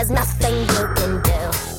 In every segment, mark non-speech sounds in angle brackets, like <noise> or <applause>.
there's nothing you can do.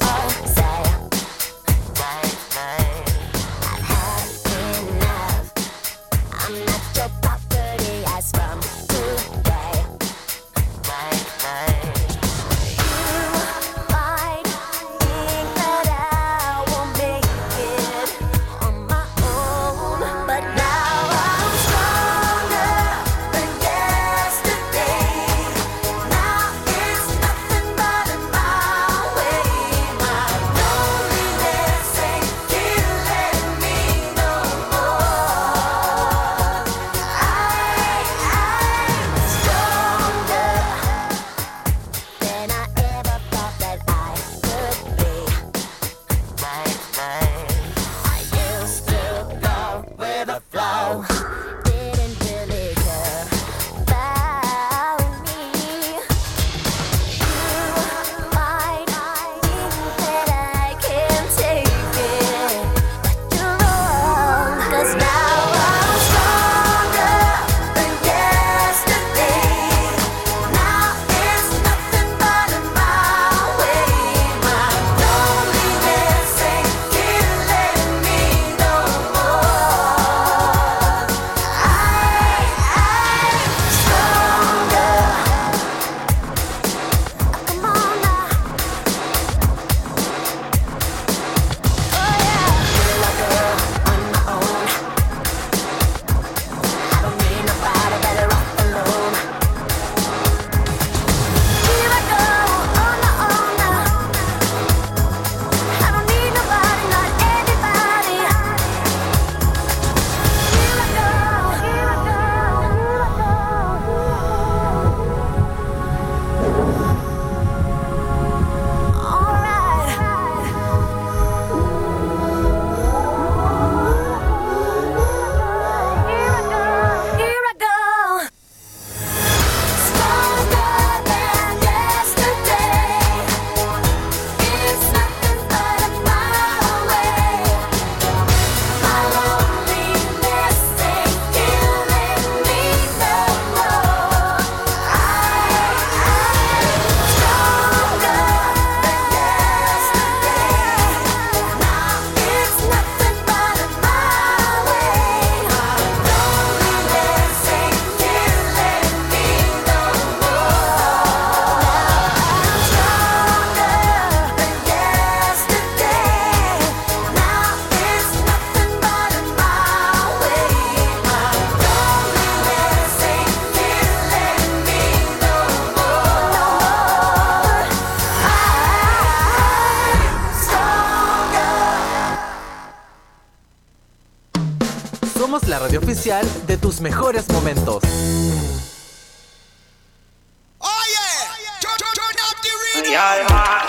De tus mejores momentos.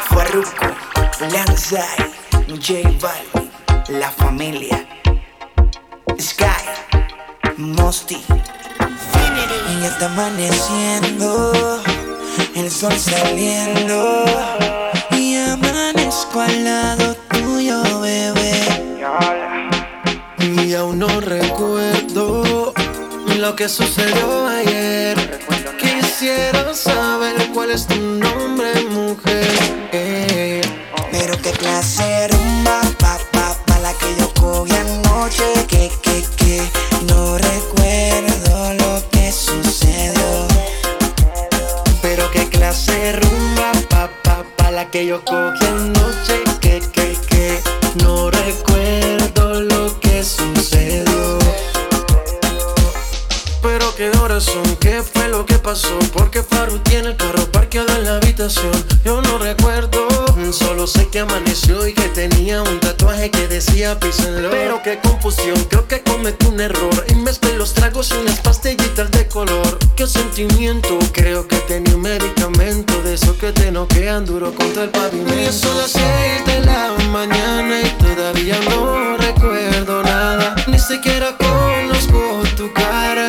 Farruko, Lanzai, J Balvin, La Familia, Sky, Mosty, Y está amaneciendo, el sol saliendo, qué horas son, qué fue lo que pasó. Porque Faru tiene el carro parqueado en la habitación. Yo no recuerdo, solo sé que amaneció y que tenía un tatuaje que decía písenlo. Pero qué confusión, creo que cometí un error. Y mezclé los tragos y unas pastillitas de color. Qué sentimiento, creo que tenía un medicamento de eso que te noquean duro contra el pavimento. Y son las seis de la mañana y todavía no recuerdo nada. Ni siquiera conozco tu cara,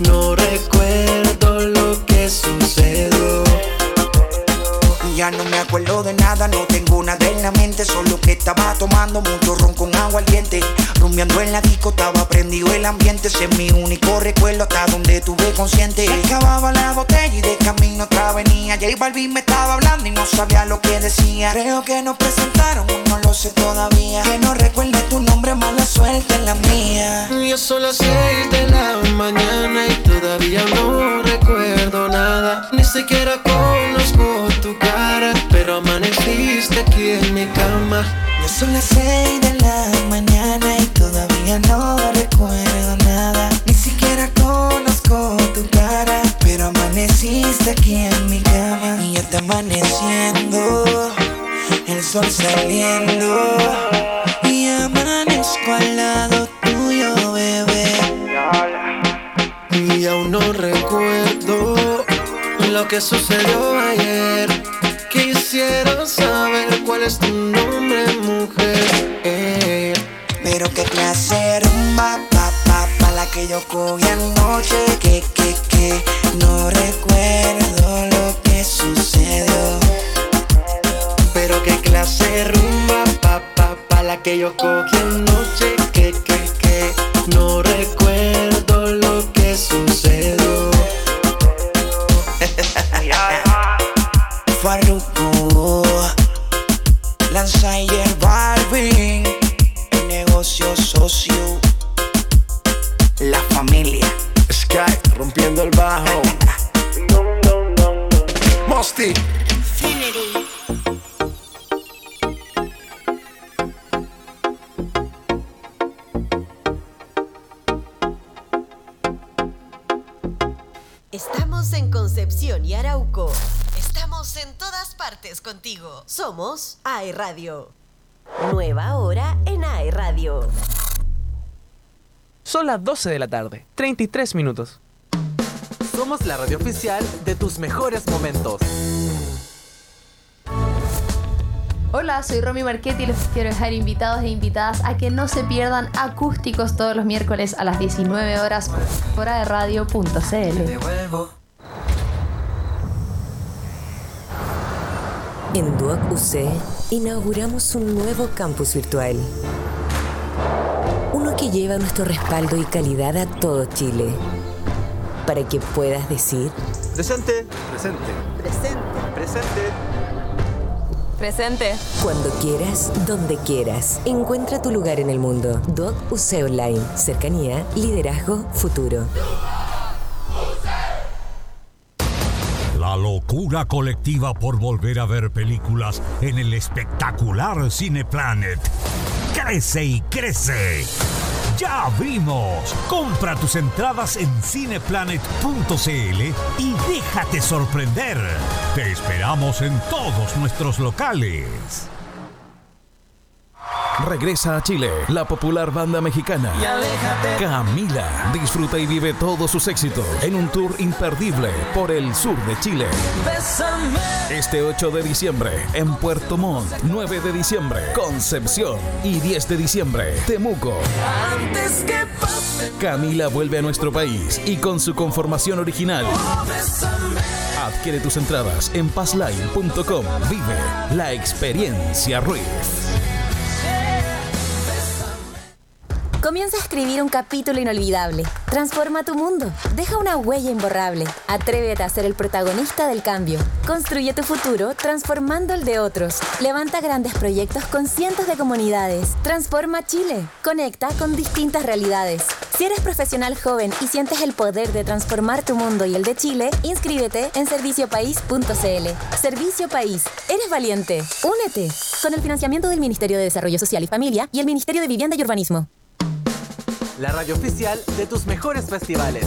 no recuerdo lo que sucedió. Ya no me acuerdo de nada, no tengo nada en mente, solo que estaba tomando mucho ron con agua al diente. Rumbeando en la disco, estaba prendido el ambiente, ese es mi único recuerdo hasta donde tuve consciente. Acababa la botella y de camino otra venía. J Balvin me estaba hablando y no sabía lo que decía. Creo que nos presentaron, no lo sé todavía. Que no recuerde tu nombre, mala suerte en la mía. Ya son las seis de la mañana y todavía no recuerdo nada. Ni siquiera conozco tu cara, pero amaneciste aquí en mi cama. Ya son las seis de la mañana aquí en mi cama. Y ya está amaneciendo, el sol saliendo. Y amanezco al lado tuyo, bebé. Y aún no recuerdo lo que sucedió ayer. Quisiera saber cuál es tu nombre, mujer. Eh, Pero qué clase rumba, que yo cogí anoche. Que, que, que, no recuerdo lo que sucedió. Pero qué clase rumba, pa, pa, pa, la que yo cogí anoche. Que, que, que, no recuerdo Radio. Nueva hora en AE Radio. Son las 12 de la tarde, 33 minutos. Somos la radio oficial de tus mejores momentos. Hola, soy Romy Marchetti y les quiero dejar invitados e invitadas a que no se pierdan acústicos todos los miércoles a las 19 horas por radio.cl. En Duoc UC inauguramos un nuevo campus virtual. Uno que lleva nuestro respaldo y calidad a todo Chile. Para que puedas decir, Presente. Presente. Presente. Presente. Presente. cuando quieras, donde quieras, encuentra tu lugar en el mundo. Duoc UC Online. Cercanía, liderazgo, futuro. Locura colectiva por volver a ver películas en el espectacular Cineplanet. Crece y crece. Ya abrimos. Compra tus entradas en cineplanet.cl y déjate sorprender. Te esperamos en todos nuestros locales. Regresa a Chile, la popular banda mexicana Camila. Disfruta y vive todos sus éxitos en un tour imperdible por el sur de Chile. Este 8 de diciembre en Puerto Montt, 9 de diciembre Concepción y 10 de diciembre Temuco. Camila vuelve a nuestro país y con su conformación original. Adquiere tus entradas en passline.com. Vive la experiencia Ruiz. Comienza a escribir un capítulo inolvidable. Transforma tu mundo. Deja una huella imborrable. Atrévete a ser el protagonista del cambio. Construye tu futuro transformando el de otros. Levanta grandes proyectos con cientos de comunidades. Transforma Chile. Conecta con distintas realidades. Si eres profesional joven y sientes el poder de transformar tu mundo y el de Chile, inscríbete en serviciopaís.cl. Servicio País. Eres valiente. Únete. Con el financiamiento del Ministerio de Desarrollo Social y Familia y el Ministerio de Vivienda y Urbanismo. La radio oficial de tus mejores festivales.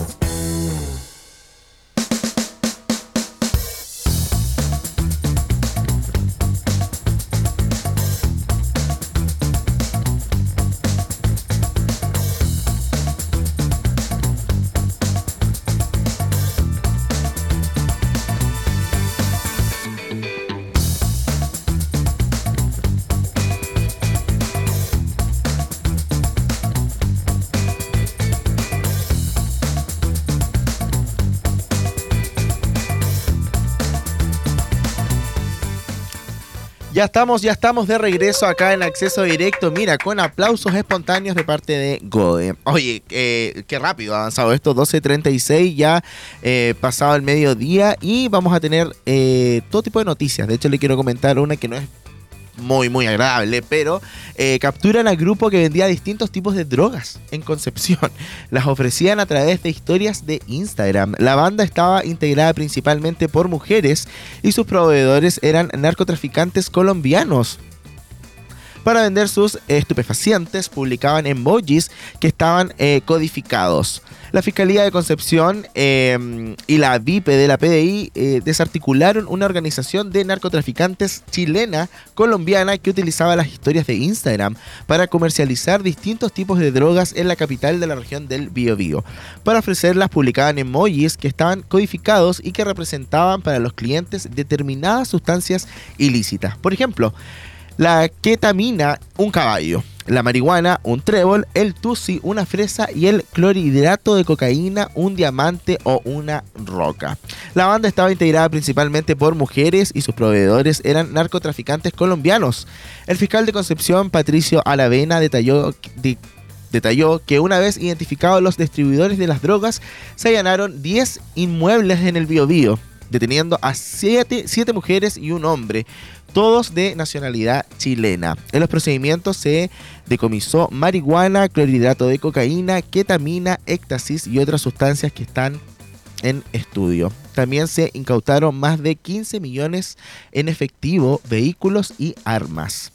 Ya estamos, ya estamos de regreso acá en acceso directo. Mira, con aplausos espontáneos de parte de Gode. Oye, eh, qué rápido ha avanzado esto. 12.36 ya eh, pasado el mediodía y vamos a tener eh, todo tipo de noticias. De hecho, le quiero comentar una que no es muy, muy agradable, pero eh, capturan al grupo que vendía distintos tipos de drogas en Concepción. <laughs> Las ofrecían a través de historias de Instagram. La banda estaba integrada principalmente por mujeres y sus proveedores eran narcotraficantes colombianos. Para vender sus estupefacientes publicaban emojis que estaban eh, codificados. La Fiscalía de Concepción eh, y la VIPE de la PDI eh, desarticularon una organización de narcotraficantes chilena colombiana que utilizaba las historias de Instagram para comercializar distintos tipos de drogas en la capital de la región del Biobío. Para ofrecerlas publicaban emojis que estaban codificados y que representaban para los clientes determinadas sustancias ilícitas. Por ejemplo, la ketamina, un caballo. La marihuana, un trébol. El tusi, una fresa. Y el clorhidrato de cocaína, un diamante o una roca. La banda estaba integrada principalmente por mujeres y sus proveedores eran narcotraficantes colombianos. El fiscal de Concepción, Patricio Alavena, detalló, detalló que una vez identificados los distribuidores de las drogas, se allanaron 10 inmuebles en el Biobío, deteniendo a 7 mujeres y un hombre todos de nacionalidad chilena. En los procedimientos se decomisó marihuana, clorhidrato de cocaína, ketamina, éxtasis y otras sustancias que están en estudio. También se incautaron más de 15 millones en efectivo, vehículos y armas.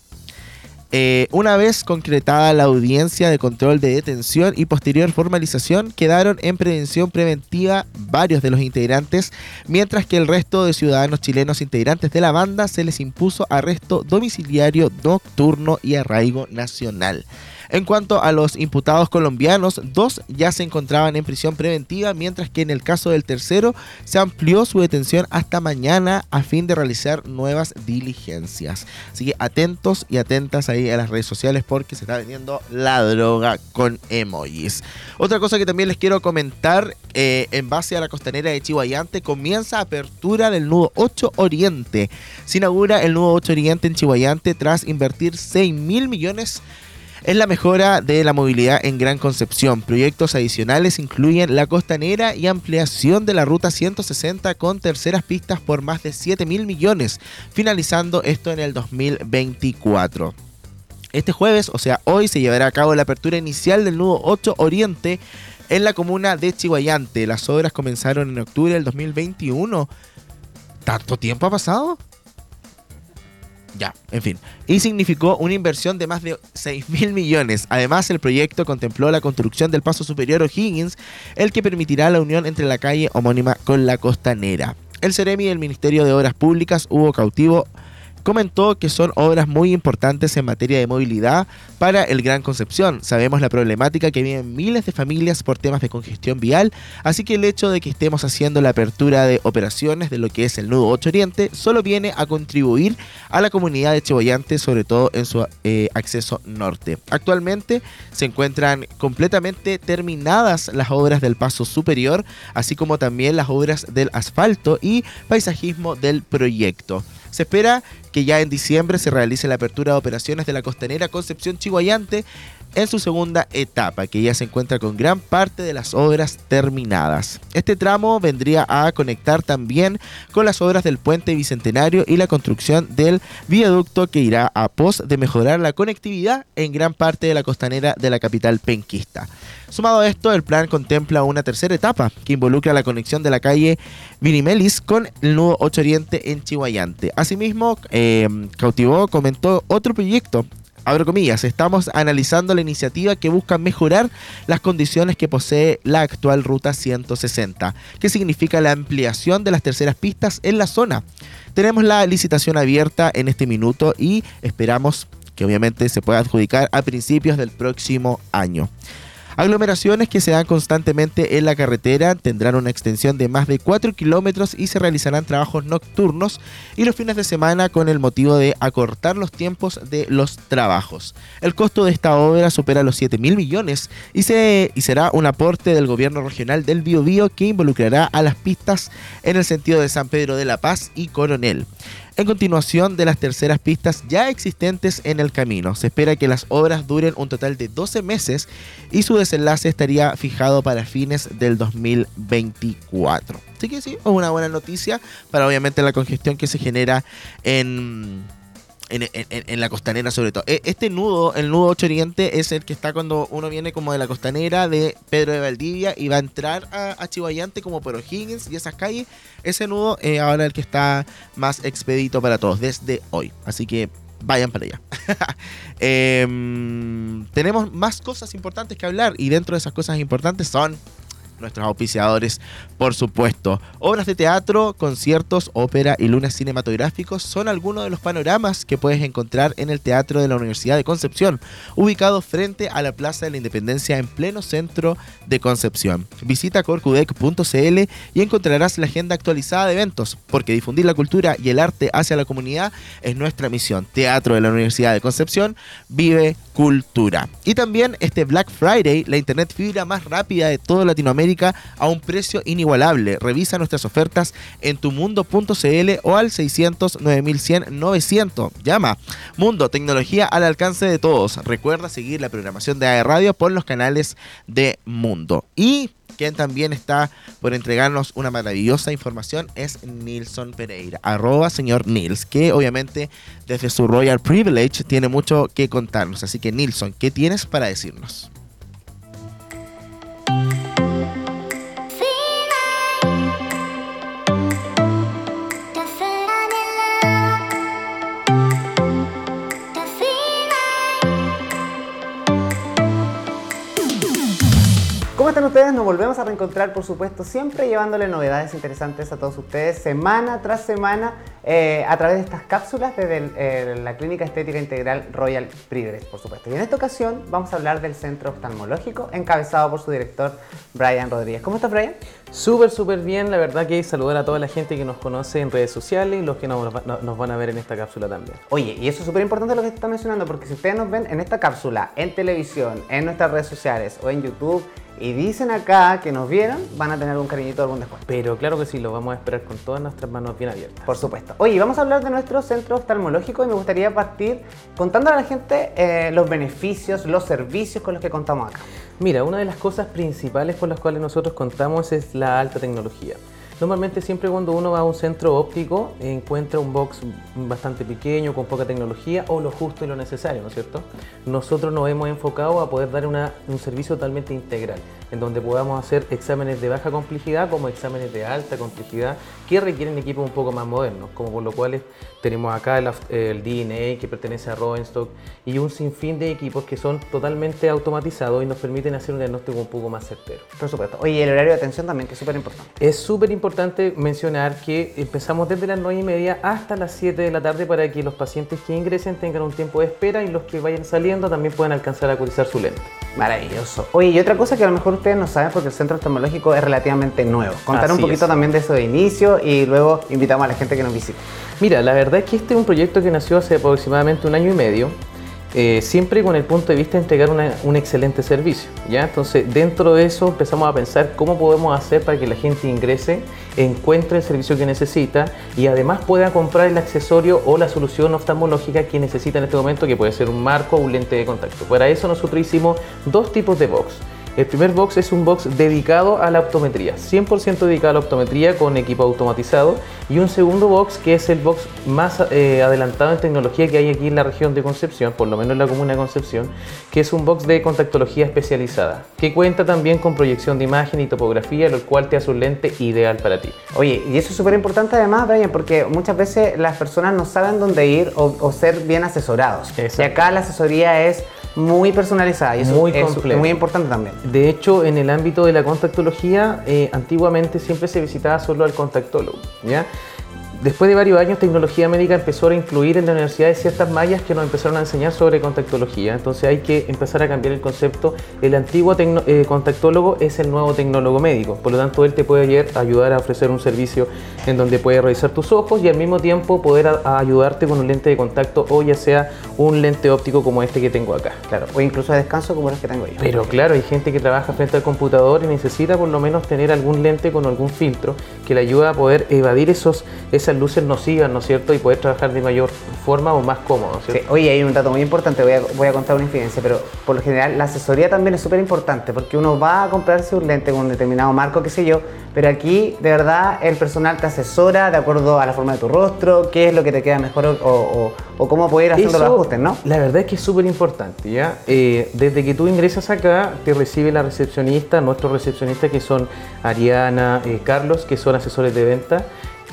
Eh, una vez concretada la audiencia de control de detención y posterior formalización, quedaron en prevención preventiva varios de los integrantes, mientras que el resto de ciudadanos chilenos integrantes de la banda se les impuso arresto domiciliario nocturno y arraigo nacional. En cuanto a los imputados colombianos, dos ya se encontraban en prisión preventiva, mientras que en el caso del tercero se amplió su detención hasta mañana a fin de realizar nuevas diligencias. Así que atentos y atentas ahí a las redes sociales porque se está vendiendo la droga con emojis. Otra cosa que también les quiero comentar, eh, en base a la costanera de Chihuayante, comienza apertura del nudo 8 Oriente. Se inaugura el nudo 8 Oriente en Chihuayante tras invertir 6 mil millones es la mejora de la movilidad en Gran Concepción. Proyectos adicionales incluyen la costanera y ampliación de la ruta 160 con terceras pistas por más de 7 mil millones, finalizando esto en el 2024. Este jueves, o sea, hoy se llevará a cabo la apertura inicial del nudo 8 Oriente en la comuna de Chihuayante. Las obras comenzaron en octubre del 2021. ¿Tanto tiempo ha pasado? Ya, en fin. Y significó una inversión de más de 6 mil millones. Además, el proyecto contempló la construcción del paso superior O'Higgins, el que permitirá la unión entre la calle homónima con la costanera. El Ceremi del Ministerio de Obras Públicas hubo cautivo comentó que son obras muy importantes en materia de movilidad para el Gran Concepción. Sabemos la problemática que viven miles de familias por temas de congestión vial, así que el hecho de que estemos haciendo la apertura de operaciones de lo que es el nudo 8 Oriente solo viene a contribuir a la comunidad de Chiboyante, sobre todo en su eh, acceso norte. Actualmente se encuentran completamente terminadas las obras del paso superior, así como también las obras del asfalto y paisajismo del proyecto. Se espera que ya en diciembre se realice la apertura de operaciones de la costanera Concepción Chihuayante en su segunda etapa, que ya se encuentra con gran parte de las obras terminadas. Este tramo vendría a conectar también con las obras del puente bicentenario y la construcción del viaducto que irá a pos de mejorar la conectividad en gran parte de la costanera de la capital penquista. Sumado a esto, el plan contempla una tercera etapa que involucra la conexión de la calle Vinimelis con el nudo 8 Oriente en Chihuayante. Asimismo, eh, cautivó, comentó otro proyecto abro comillas, estamos analizando la iniciativa que busca mejorar las condiciones que posee la actual ruta 160, que significa la ampliación de las terceras pistas en la zona. Tenemos la licitación abierta en este minuto y esperamos que obviamente se pueda adjudicar a principios del próximo año. Aglomeraciones que se dan constantemente en la carretera tendrán una extensión de más de 4 kilómetros y se realizarán trabajos nocturnos y los fines de semana con el motivo de acortar los tiempos de los trabajos. El costo de esta obra supera los 7 mil millones y, se, y será un aporte del gobierno regional del Biobío que involucrará a las pistas en el sentido de San Pedro de la Paz y Coronel. En continuación de las terceras pistas ya existentes en el camino. Se espera que las obras duren un total de 12 meses y su desenlace estaría fijado para fines del 2024. Así que sí, es una buena noticia para obviamente la congestión que se genera en en, la costanera sobre todo. E, este nudo, el nudo 8 Oriente, es el que está cuando uno viene como de la costanera de Pedro de Valdivia y va a entrar a, a como por O'Higgins y esas calles. Ese nudo es ahora el que está más expedito para todos desde hoy. Así que vayan para allá. <laughs> Em, tenemos más cosas importantes que hablar y dentro de esas cosas importantes son nuestros auspiciadores, por supuesto. Obras de teatro, conciertos, ópera y lunes cinematográficos son algunos de los panoramas que puedes encontrar en el Teatro de la Universidad de Concepción, ubicado frente a la Plaza de la Independencia en pleno centro de Concepción. Visita corcudec.cl y encontrarás la agenda actualizada de eventos, porque difundir la cultura y el arte hacia la comunidad es nuestra misión. Teatro de la Universidad de Concepción vive cultura. Y también este Black Friday, la internet fibra más rápida de toda Latinoamérica a un precio inigualable. Revisa nuestras ofertas en tumundo.cl o al 600 9100 900. Llama. Mundo, tecnología al alcance de todos. Recuerda seguir la programación de AE Radio por los canales de Mundo. Y quien también está por entregarnos una maravillosa información es Nilson Pereira, arroba señor Nils, que obviamente desde su Royal Privilege tiene mucho que contarnos. Así que Nilson, ¿qué tienes para decirnos? Volvemos a reencontrar, por supuesto, siempre llevándole novedades interesantes a todos ustedes, semana tras semana, eh, a través de estas cápsulas desde eh, la Clínica Estética Integral Royal Privilege, por supuesto. Y en esta ocasión vamos a hablar del Centro Oftalmológico, encabezado por su director, Brian Rodríguez. ¿Cómo estás, Brian? Súper, súper bien. La verdad que saludar a toda la gente que nos conoce en redes sociales y los que nos, nos van a ver en esta cápsula también. Oye, y eso es súper importante lo que te está mencionando, porque si ustedes nos ven en esta cápsula, en televisión, en nuestras redes sociales o en YouTube, y dicen acá que nos vieron, van a tener un cariñito, algún después. Pero claro que sí, lo vamos a esperar con todas nuestras manos bien abiertas. Por supuesto. Oye, vamos a hablar de nuestro centro oftalmológico y me gustaría partir contando a la gente eh, los beneficios, los servicios con los que contamos acá. Mira, una de las cosas principales con las cuales nosotros contamos es la alta tecnología. Normalmente siempre cuando uno va a un centro óptico encuentra un box bastante pequeño, con poca tecnología o lo justo y lo necesario, ¿no es cierto? Nosotros nos hemos enfocado a poder dar un servicio totalmente integral, en donde podamos hacer exámenes de baja complejidad como exámenes de alta complejidad que requieren equipos un poco más modernos, como por lo cual tenemos acá el, DNA que pertenece a Rodenstock y un sinfín de equipos que son totalmente automatizados y nos permiten hacer un diagnóstico un poco más certero. Por supuesto. Oye, el horario de atención también, que es súper importante. Es súper importante mencionar que empezamos desde las 9 y media hasta las 7 de la tarde para que los pacientes que ingresen tengan un tiempo de espera y los que vayan saliendo también puedan alcanzar a cotizar su lente. Maravilloso. Oye, y otra cosa que a lo mejor ustedes no saben porque el centro oftalmológico es relativamente nuevo. Contar un poquito también de eso de inicio y luego invitamos a la gente que nos visite. Mira, la verdad es que este es un proyecto que nació hace aproximadamente un año y medio. Eh, siempre con el punto de vista de entregar un excelente servicio. ¿ya? Entonces, dentro de eso empezamos a pensar cómo podemos hacer para que la gente ingrese, encuentre el servicio que necesita y además pueda comprar el accesorio o la solución oftalmológica que necesita en este momento, que puede ser un marco o un lente de contacto. Para eso nosotros hicimos dos tipos de box. El primer box es un box dedicado a la optometría, 100% dedicado a la optometría con equipo automatizado. Y un segundo box que es el box más eh, adelantado en tecnología que hay aquí en la región de Concepción, por lo menos en la comuna de Concepción, que es un box de contactología especializada, que cuenta también con proyección de imagen y topografía, lo cual te hace un lente ideal para ti. Oye, y eso es súper importante además, Brian, porque muchas veces las personas no saben dónde ir o, ser bien asesorados. Y acá la asesoría es muy personalizada y eso muy es muy importante también. De hecho, en el ámbito de la contactología, eh, antiguamente siempre se visitaba solo al contactólogo, ¿ya? Después de varios años, tecnología médica empezó a incluir en la universidad ciertas mallas que nos empezaron a enseñar sobre contactología. Entonces hay que empezar a cambiar el concepto. El antiguo eh, contactólogo es el nuevo tecnólogo médico. Por lo tanto, él te puede ayudar a ofrecer un servicio en donde puede revisar tus ojos y al mismo tiempo poder ayudarte con un lente de contacto o ya sea un lente óptico como este que tengo acá. Claro, o incluso de descanso como los que tengo yo. Pero claro, hay gente que trabaja frente al computador y necesita por lo menos tener algún lente con algún filtro que le ayude a poder evadir esos, esas luces nocivas, ¿no es cierto? Y poder trabajar de mayor forma o más cómodo, ¿cierto? Sí. Oye, hay un dato muy importante, voy a, voy a contar una infidencia, pero por lo general la asesoría también es súper importante porque uno va a comprarse un lente con un determinado marco, qué sé yo, pero aquí de verdad el personal te asesora de acuerdo a la forma de tu rostro, qué es lo que te queda mejor o, o- o cómo poder Eso, los ajustes, ¿no? La verdad es que es súper importante, ¿ya? Eh, desde que tú ingresas acá, te recibe la recepcionista, nuestros recepcionistas que son Ariana, eh, Carlos, que son asesores de venta.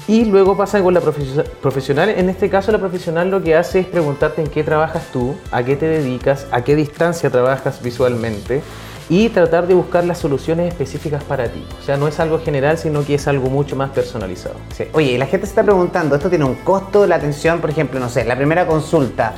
Y luego pasa con la profesio- profesional. En este caso, la profesional lo que hace es preguntarte en qué trabajas tú, a qué te dedicas, a qué distancia trabajas visualmente y tratar de buscar las soluciones específicas para ti. O sea, no es algo general, sino que es algo mucho más personalizado. Sí. Oye, la gente se está preguntando, ¿esto tiene un costo la atención? Por ejemplo, no sé, la primera consulta.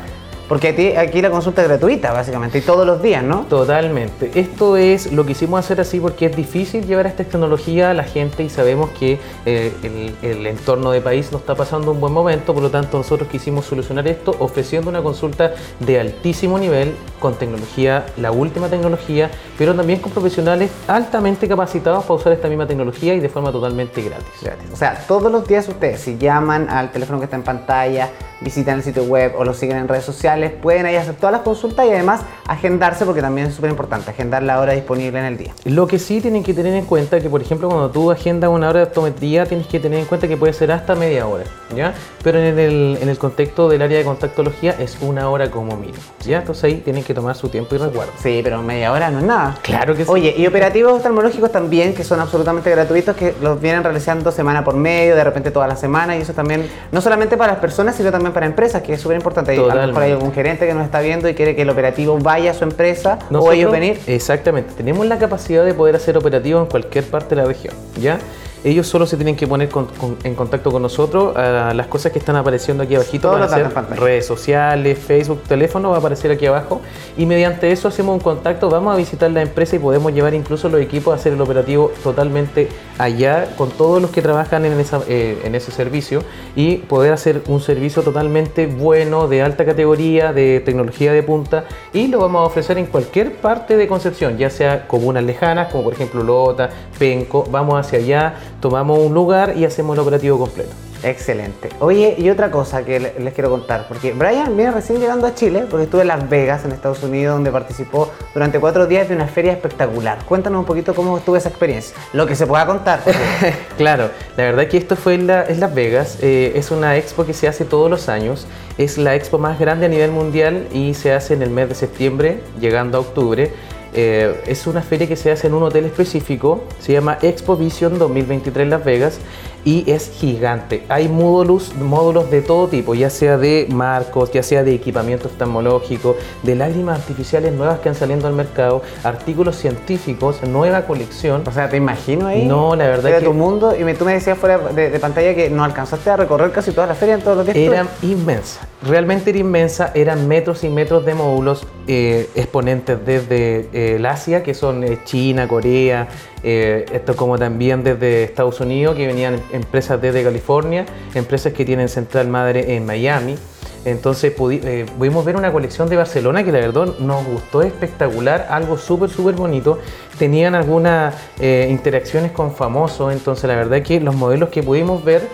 Porque aquí, la consulta es gratuita, básicamente, y todos los días, ¿no? Totalmente. Esto es lo que hicimos hacer así porque es difícil llevar esta tecnología a la gente y sabemos que eh, el, el entorno de país no está pasando un buen momento, por lo tanto nosotros quisimos solucionar esto ofreciendo una consulta de altísimo nivel con tecnología, la última tecnología, pero también con profesionales altamente capacitados para usar esta misma tecnología y de forma totalmente gratis. O sea, todos los días ustedes, si llaman al teléfono que está en pantalla, visitan el sitio web o lo siguen en redes sociales, pueden ahí hacer todas las consultas y además agendarse, porque también es súper importante, agendar la hora disponible en el día. Lo que sí tienen que tener en cuenta que, por ejemplo, cuando tú agendas una hora de optometría, tienes que tener en cuenta que puede ser hasta media hora, ¿ya? Pero en el, en el contexto del área de contactología es una hora como mínimo, ¿ya? Entonces ahí tienen que tomar su tiempo y resguardo. Sí, pero media hora no es nada. Claro que sí. Oye, y operativos oftalmológicos también, que son absolutamente gratuitos, que los vienen realizando semana por medio, de repente toda la semana, y eso también, no solamente para las personas, sino también para empresas, que es súper importante. Hay- A lo mejor hay Totalmente. Algún gerente que nos está viendo y quiere que el operativo vaya a su empresa o Nosotros- ellos venir. Exactamente, tenemos la capacidad de poder hacer operativos en cualquier parte de la región, ¿ya? Ellos solo se tienen que poner con- con- en contacto con nosotros. ah, las cosas que están apareciendo aquí abajito van a ser redes sociales, Facebook, teléfono, va a aparecer aquí abajo. Y mediante eso hacemos un contacto, vamos a visitar la empresa y podemos llevar incluso los equipos a hacer el operativo totalmente allá con todos los que trabajan en, esa, eh, en ese servicio y poder hacer un servicio totalmente bueno, de alta categoría, de tecnología de punta y lo vamos a ofrecer en cualquier parte de Concepción, ya sea comunas lejanas, como por ejemplo Lota, Penco, vamos hacia allá, tomamos un lugar y hacemos el operativo completo. Excelente. Oye, y otra cosa que le- les quiero contar, porque Brian viene recién llegando a Chile, porque estuve en Las Vegas, en Estados Unidos, donde participó durante cuatro días de una feria espectacular. Cuéntanos un poquito cómo estuvo esa experiencia, lo que se pueda contar. <laughs> Claro, la verdad que esto fue en, la- en Las Vegas, eh, es una expo que se hace todos los años, es la expo más grande a nivel mundial y se hace en el mes de septiembre, llegando a octubre. Eh, es una feria que se hace en un hotel específico, se llama Expo Vision 2023 Las Vegas y es gigante. Hay módulos, módulos de todo tipo, ya sea de marcos, ya sea de equipamiento oftalmológico, de lágrimas artificiales nuevas que han saliendo al mercado, artículos científicos, nueva colección. O sea, ¿te imagino ahí? No, la verdad Era que tu mundo y me- tú me decías fuera de, de pantalla que no alcanzaste a recorrer casi toda la feria en todos los días. Era inmensa, realmente era inmensa, eran metros y metros de módulos, eh, exponentes desde eh, el Asia, que son eh, China, Corea, eh, esto como también desde Estados Unidos, que venían empresas desde California, empresas que tienen central madre en Miami. Entonces eh, pudimos ver una colección de Barcelona que la verdad nos gustó espectacular, algo súper, súper bonito. Tenían algunas eh, interacciones con famosos, entonces la verdad que los modelos que pudimos ver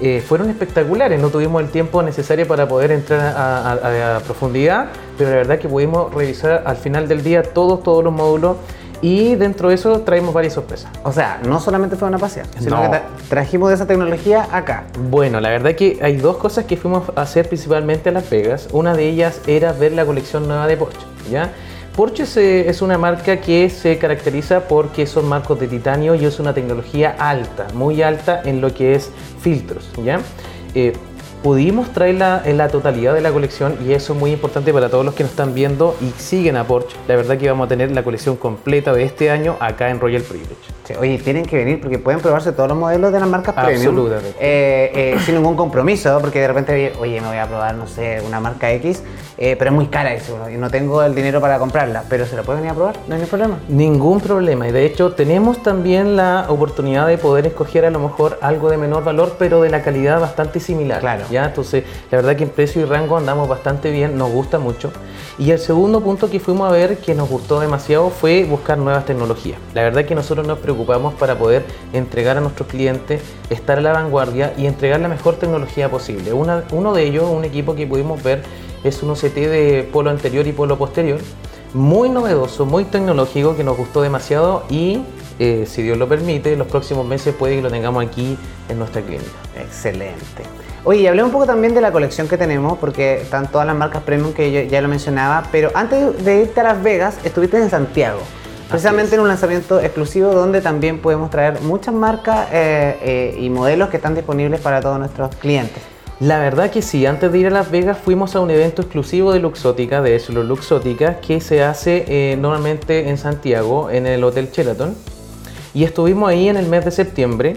eh, fueron espectaculares. No tuvimos el tiempo necesario para poder entrar a, a- a profundidad, pero la verdad que pudimos revisar al final del día todos, todos los módulos y dentro de eso traemos varias sorpresas. O sea, no solamente fue una paseada, sino No. que tra- trajimos de esa tecnología acá. Bueno, la verdad que hay dos cosas que fuimos a hacer principalmente a Las Vegas. Una de ellas era ver la colección nueva de Porsche, ¿ya? Porsche es una marca que se caracteriza porque son marcos de titanio y es una tecnología alta, muy alta en lo que es filtros, ¿ya? Eh, pudimos traerla en la totalidad de la colección y eso es muy importante para todos los que nos están viendo y siguen a Porsche. La verdad que vamos a tener la colección completa de este año acá en Royal Privilege. Sí, oye, tienen que venir porque pueden probarse todos los modelos de las marcas premium. Absolutamente. eh, eh, sin ningún compromiso, porque de repente, oye, me voy a probar, no sé, una marca X, eh, pero es muy cara uno, y no tengo el dinero para comprarla, pero se la puede venir a probar, no hay ningún problema. Ningún problema. Y de hecho tenemos también la oportunidad de poder escoger a lo mejor algo de menor valor, pero de la calidad bastante similar. Claro. ¿ya? Entonces, la verdad que en precio y rango andamos bastante bien, nos gusta mucho. Y el segundo punto que fuimos a ver que nos gustó demasiado fue buscar nuevas tecnologías. La verdad que nosotros nos preocupamos para poder entregar a nuestros clientes, estar a la vanguardia y entregar la mejor tecnología posible. Uno de ellos, un equipo que pudimos ver, es un OCT de polo anterior y polo posterior muy novedoso, muy tecnológico, que nos gustó demasiado y eh, si Dios lo permite, los próximos meses puede que lo tengamos aquí en nuestra clínica. Excelente. Oye, y hablé un poco también de la colección que tenemos, porque están todas las marcas premium que yo ya lo mencionaba, pero antes de irte a Las Vegas, estuviste en Santiago. Precisamente en un lanzamiento exclusivo donde también podemos traer muchas marcas eh, eh, y modelos que están disponibles para todos nuestros clientes. La verdad que sí, antes de ir a Las Vegas fuimos a un evento exclusivo de Luxótica, de Eslo Luxótica, que se hace eh, normalmente en Santiago, en el Hotel Sheraton. Y estuvimos ahí en el mes de septiembre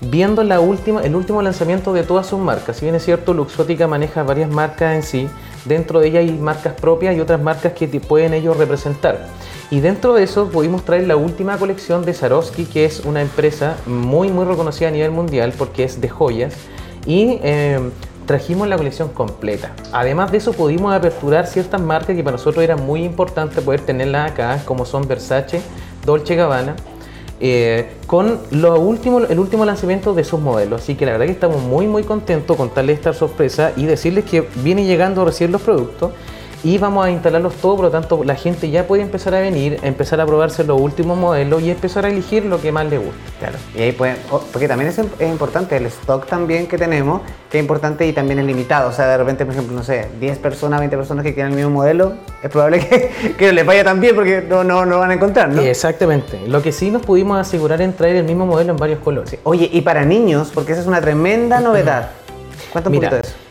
viendo la última, el último lanzamiento de todas sus marcas. Si bien es cierto, Luxótica maneja varias marcas en sí, dentro de ellas hay marcas propias y otras marcas que pueden ellos representar. Y dentro de eso pudimos traer la última colección de Swarovski, que es una empresa muy muy reconocida a nivel mundial porque es de joyas. Y eh, trajimos la colección completa. Además de eso pudimos aperturar ciertas marcas que para nosotros era muy importante poder tenerlas acá, como son Versace, Dolce Gabbana, eh, con lo último, el último lanzamiento de sus modelos. Así que la verdad que estamos muy muy contentos con darles esta sorpresa y decirles que vienen llegando recién los productos y vamos a instalarlos todos, por lo tanto la gente ya puede empezar a venir, empezar a probarse los últimos modelos y empezar a elegir lo que más le guste. Claro. Y ahí pueden, porque también es, es importante el stock también que tenemos, que es importante y también es limitado. O sea, de repente, por ejemplo, no sé, 10 personas, 20 personas que quieran el mismo modelo, es probable que, <laughs> que les vaya tan bien porque no, no, no van a encontrar, ¿no? Exactamente. Lo que sí nos pudimos asegurar en traer el mismo modelo en varios colores. Oye, y para niños, porque esa es una tremenda novedad. Cuéntame un Mira, poquito de eso.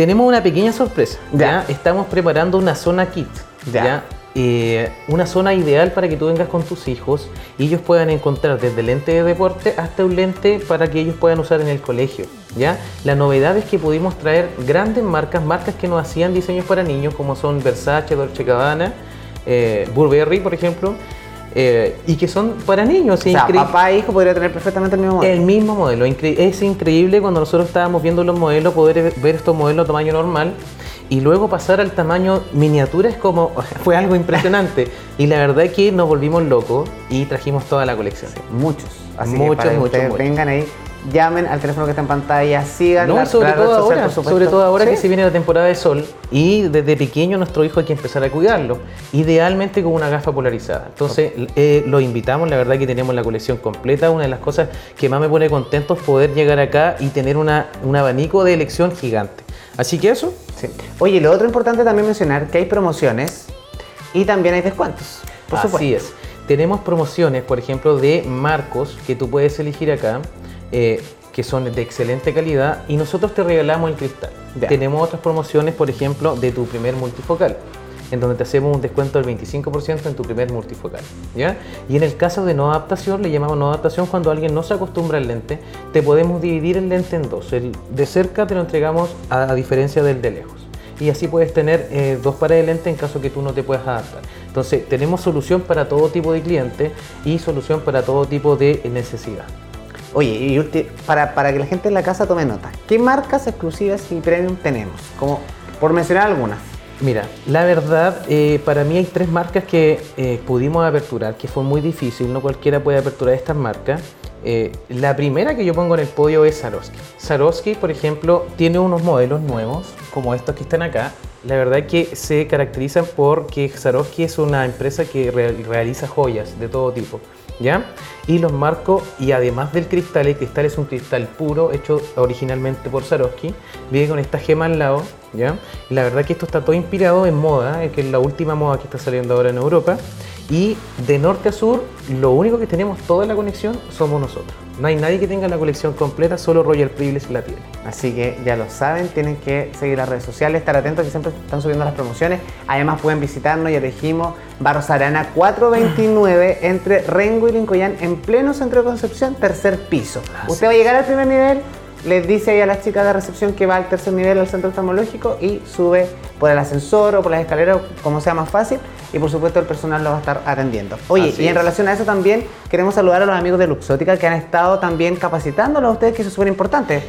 Tenemos una pequeña sorpresa. Ya. ¿ya? Estamos preparando una zona kit. Ya. ¿ya? Eh, una zona ideal para que tú vengas con tus hijos y ellos puedan encontrar desde lente de deporte hasta un lente para que ellos puedan usar en el colegio. ¿ya? La novedad es que pudimos traer grandes marcas, marcas que nos hacían diseños para niños, como son Versace, Dolce Gabbana, eh, Burberry, por ejemplo, eh, y que son para niños. O sea, increíble. papá e hijo podría tener perfectamente el mismo modelo. El mismo modelo. Incre- es increíble cuando nosotros estábamos viendo los modelos, poder ver estos modelos tamaño normal y luego pasar al tamaño miniatura es como, <laughs> fue algo impresionante. <laughs> y la verdad es que nos volvimos locos y trajimos toda la colección. Muchos. Así que muchos, para que muchos, ustedes muchos. vengan ahí, llamen al teléfono que está en pantalla, sigan No, la, sobre la todo social, ahora, sobre todo ahora que se viene la temporada de sol y desde pequeño nuestro hijo hay que empezar a cuidarlo, idealmente con una gafa polarizada. Entonces eh, lo invitamos, la verdad que tenemos la colección completa, una de las cosas que más me pone contento es poder llegar acá y tener una, un abanico de elección gigante. Así que eso, Sí. Oye, lo otro importante también mencionar que hay promociones y también hay descuentos. Por Así supuesto. es. Tenemos promociones, por ejemplo, de marcos que tú puedes elegir acá, eh, que son de excelente calidad, y nosotros te regalamos el cristal. Ya. Tenemos otras promociones, por ejemplo, de tu primer multifocal, en donde te hacemos un descuento del 25% en tu primer multifocal. ¿ya? Y en el caso de no adaptación, le llamamos no adaptación cuando alguien no se acostumbra al lente, te podemos dividir el lente en dos. El de cerca te lo entregamos a, a diferencia del de lejos y así puedes tener eh, dos pares de lentes en caso que tú no te puedas adaptar. Entonces, tenemos solución para todo tipo de cliente y solución para todo tipo de necesidad. Oye, ulti- para, para que la gente en la casa tome nota, ¿qué marcas exclusivas y premium tenemos? Como por mencionar algunas. Mira, la verdad, eh, para mí hay tres marcas que eh, pudimos aperturar, que fue muy difícil, no cualquiera puede aperturar estas marcas. Eh, la primera que yo pongo en el podio es Swarovski. Swarovski, por ejemplo, tiene unos modelos nuevos, como estos que están acá. La verdad que se caracterizan porque Swarovski es una empresa que re- realiza joyas de todo tipo. ¿Ya? Y los marcos, y además del cristal, el cristal es un cristal puro hecho originalmente por Swarovski, viene con esta gema al lado, ¿ya? La verdad que esto está todo inspirado en moda, eh, que es la última moda que está saliendo ahora en Europa. Y de norte a sur, lo único que tenemos toda la conexión somos nosotros. No hay nadie que tenga la colección completa, solo Royal Privilege la tiene. Así que ya lo saben, tienen que seguir las redes sociales, estar atentos que siempre están subiendo las promociones. Además pueden visitarnos, ya dijimos, Barros Arana 429 entre Rengo y Lincoyán en pleno centro de Concepción, tercer piso. Usted va a llegar al primer nivel, les dice ahí a las chicas de recepción que va al tercer nivel al centro oftalmológico y sube por el ascensor o por las escaleras, como sea más fácil, y por supuesto el personal lo va a estar atendiendo. Oye, y en relación a eso también queremos saludar a los amigos de Luxótica que han estado también capacitándolo a ustedes, que eso es súper importante.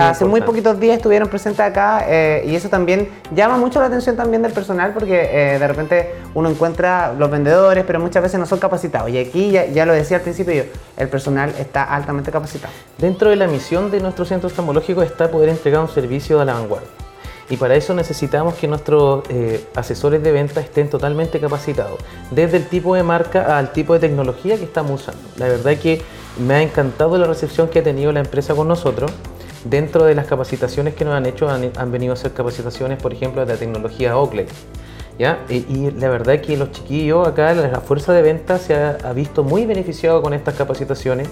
Hace muy poquitos días estuvieron presentes acá eh, y eso también llama mucho la atención también del personal porque eh, de repente uno encuentra los vendedores, pero muchas veces no son capacitados. Y aquí ya, ya lo decía al principio yo, el personal está altamente capacitado. Dentro de la misión de nuestro centro oftalmológico está poder entregar un servicio de la vanguardia. Y para eso necesitamos que nuestros eh, asesores de venta estén totalmente capacitados, desde el tipo de marca al tipo de tecnología que estamos usando. La verdad que me ha encantado la recepción que ha tenido la empresa con nosotros. Dentro de las capacitaciones que nos han hecho, han, venido a hacer capacitaciones, por ejemplo, de la tecnología Oakley. ¿Ya? Y, la verdad que los chiquillos acá, la fuerza de venta se ha, visto muy beneficiado con estas capacitaciones.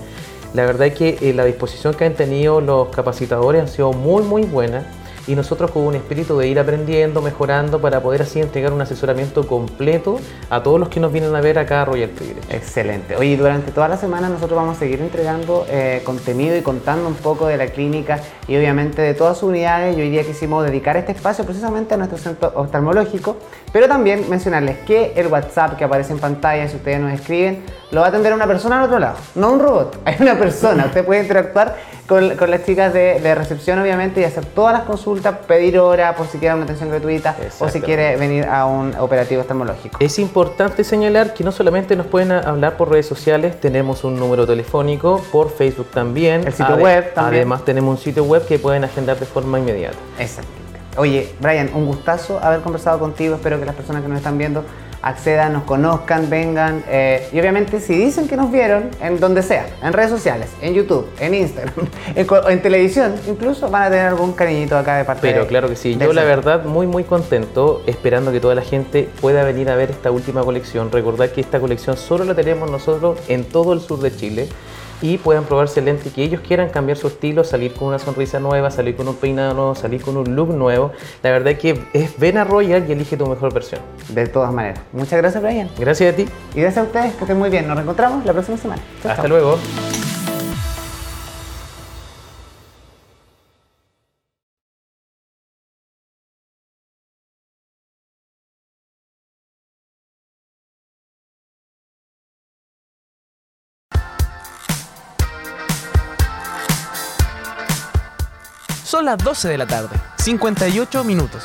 La verdad es que eh, la disposición que han tenido los capacitadores ha sido muy, muy buena y nosotros con un espíritu de ir aprendiendo, mejorando para poder así entregar un asesoramiento completo a todos los que nos vienen a ver acá a Royal Privilege. Excelente. Oye, durante toda la semana nosotros vamos a seguir entregando eh, contenido y contando un poco de la clínica y obviamente de todas sus unidades. Y hoy día quisimos dedicar este espacio precisamente a nuestro centro oftalmológico, pero también mencionarles que el WhatsApp que aparece en pantalla, si ustedes nos escriben, lo va a atender una persona al otro lado, no un robot, <laughs> hay una persona. Usted puede interactuar con, con las chicas de, de, recepción, obviamente, y hacer todas las consultas, pedir hora por si quiere una atención gratuita o si quiere venir a un operativo oftalmológico. Es importante señalar que no solamente nos pueden hablar por redes sociales, tenemos un número telefónico, por Facebook también. El sitio web también. Además, tenemos un sitio web que pueden agendar de forma inmediata. Exacto. Oye, Brian, un gustazo haber conversado contigo. Espero que las personas que nos están viendo accedan, nos conozcan, vengan. Eh, y obviamente si dicen que nos vieron, en donde sea, en redes sociales, en YouTube, en Instagram, <laughs> en, televisión, incluso van a tener algún cariñito acá de parte Pero claro que sí, yo la verdad muy muy contento, esperando que toda la gente pueda venir a ver esta última colección. Recordad que esta colección solo la tenemos nosotros en todo el sur de Chile y puedan probarse el lente que ellos quieran cambiar su estilo, salir con una sonrisa nueva, salir con un peinado nuevo, salir con un look nuevo. La verdad que es ven a Royal y elige tu mejor versión. De todas maneras. Muchas gracias, Brian. Gracias a ti. Y gracias a ustedes, que estén muy bien. Nos reencontramos la próxima semana. Hasta luego. Las 12 de la tarde, 58 minutos.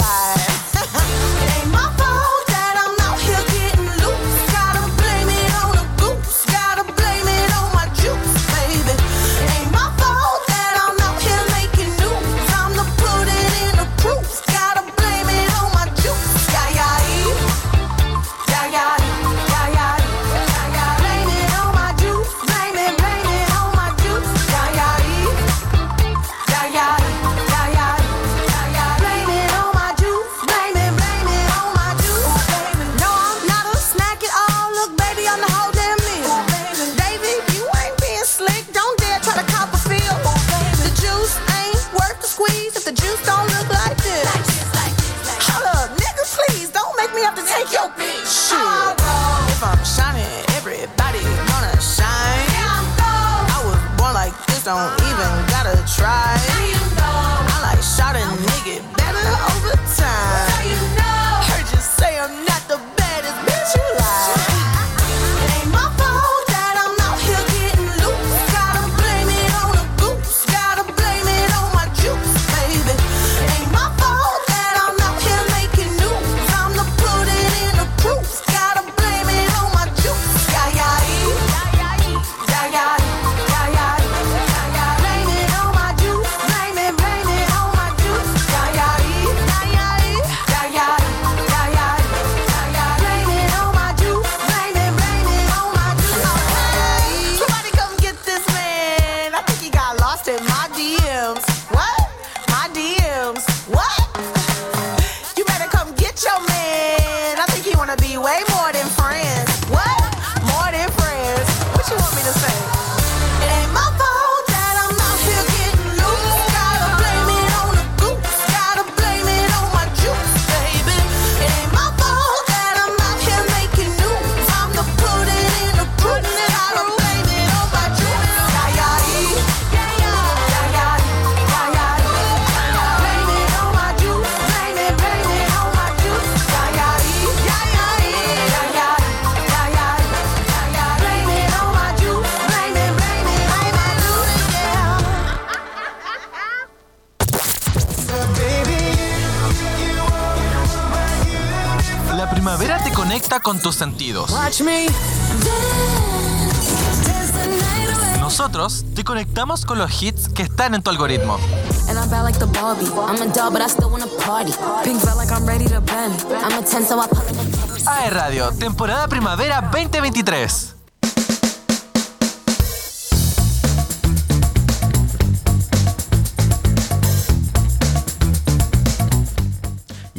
Con tus sentidos. Nosotros te conectamos con los hits que están en tu algoritmo. AE Radio, temporada primavera 2023.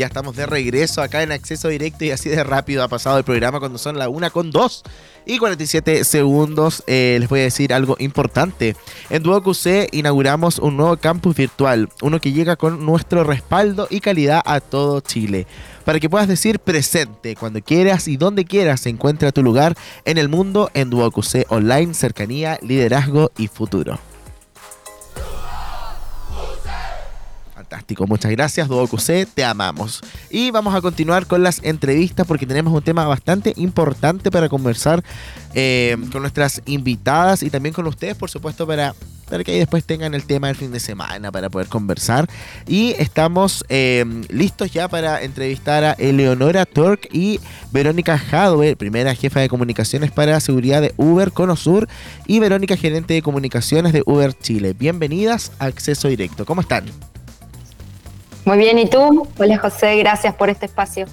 Ya estamos de regreso acá en acceso directo y así de rápido ha pasado el programa cuando son la 1 con 2 y 47 segundos. Eh, les voy a decir algo importante. En Duoc C inauguramos un nuevo campus virtual, uno que llega con nuestro respaldo y calidad a todo Chile. Para que puedas decir presente cuando quieras y donde quieras, encuentra tu lugar en el mundo en Duoc C Online, cercanía, liderazgo y futuro. Fantástico, muchas gracias, C, te amamos. Y vamos a continuar con las entrevistas porque tenemos un tema bastante importante para conversar eh, con nuestras invitadas y también con ustedes, por supuesto, para, que ahí después tengan el tema del fin de semana para poder conversar. Y estamos eh, listos ya para entrevistar a Eleonora Torque y Verónica Hadwe, primera jefa de comunicaciones para seguridad de Uber Conosur y Verónica, gerente de comunicaciones de Uber Chile. Bienvenidas a Acceso Directo. ¿Cómo están? Muy bien, ¿y tú? Hola José, gracias por este espacio.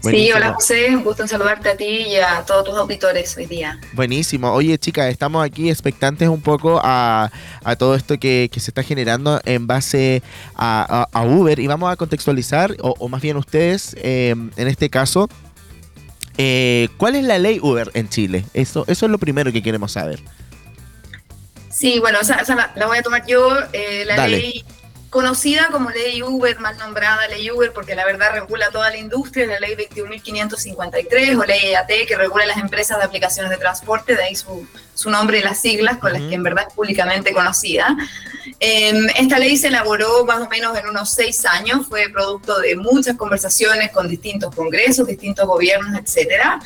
Sí, hola José, un gusto en saludarte a ti y a todos tus auditores hoy día. Buenísimo. Oye, chicas, estamos aquí expectantes un poco a, todo esto que, se está generando en base a, Uber y vamos a contextualizar, o, más bien ustedes, eh, en este caso, eh, ¿cuál es la ley Uber en Chile? Eso, eso es lo primero que queremos saber. Sí, bueno, la, voy a tomar yo. Eh, la ley conocida como ley Uber, más nombrada ley Uber, porque la verdad regula toda la industria, la ley 21.553 o ley EAT, que regula las empresas de aplicaciones de transporte, de ahí su, su nombre y las siglas con las que en verdad es públicamente conocida. Em, esta ley se elaboró más o menos en unos seis años, fue producto de muchas conversaciones con distintos congresos, distintos gobiernos, etcétera,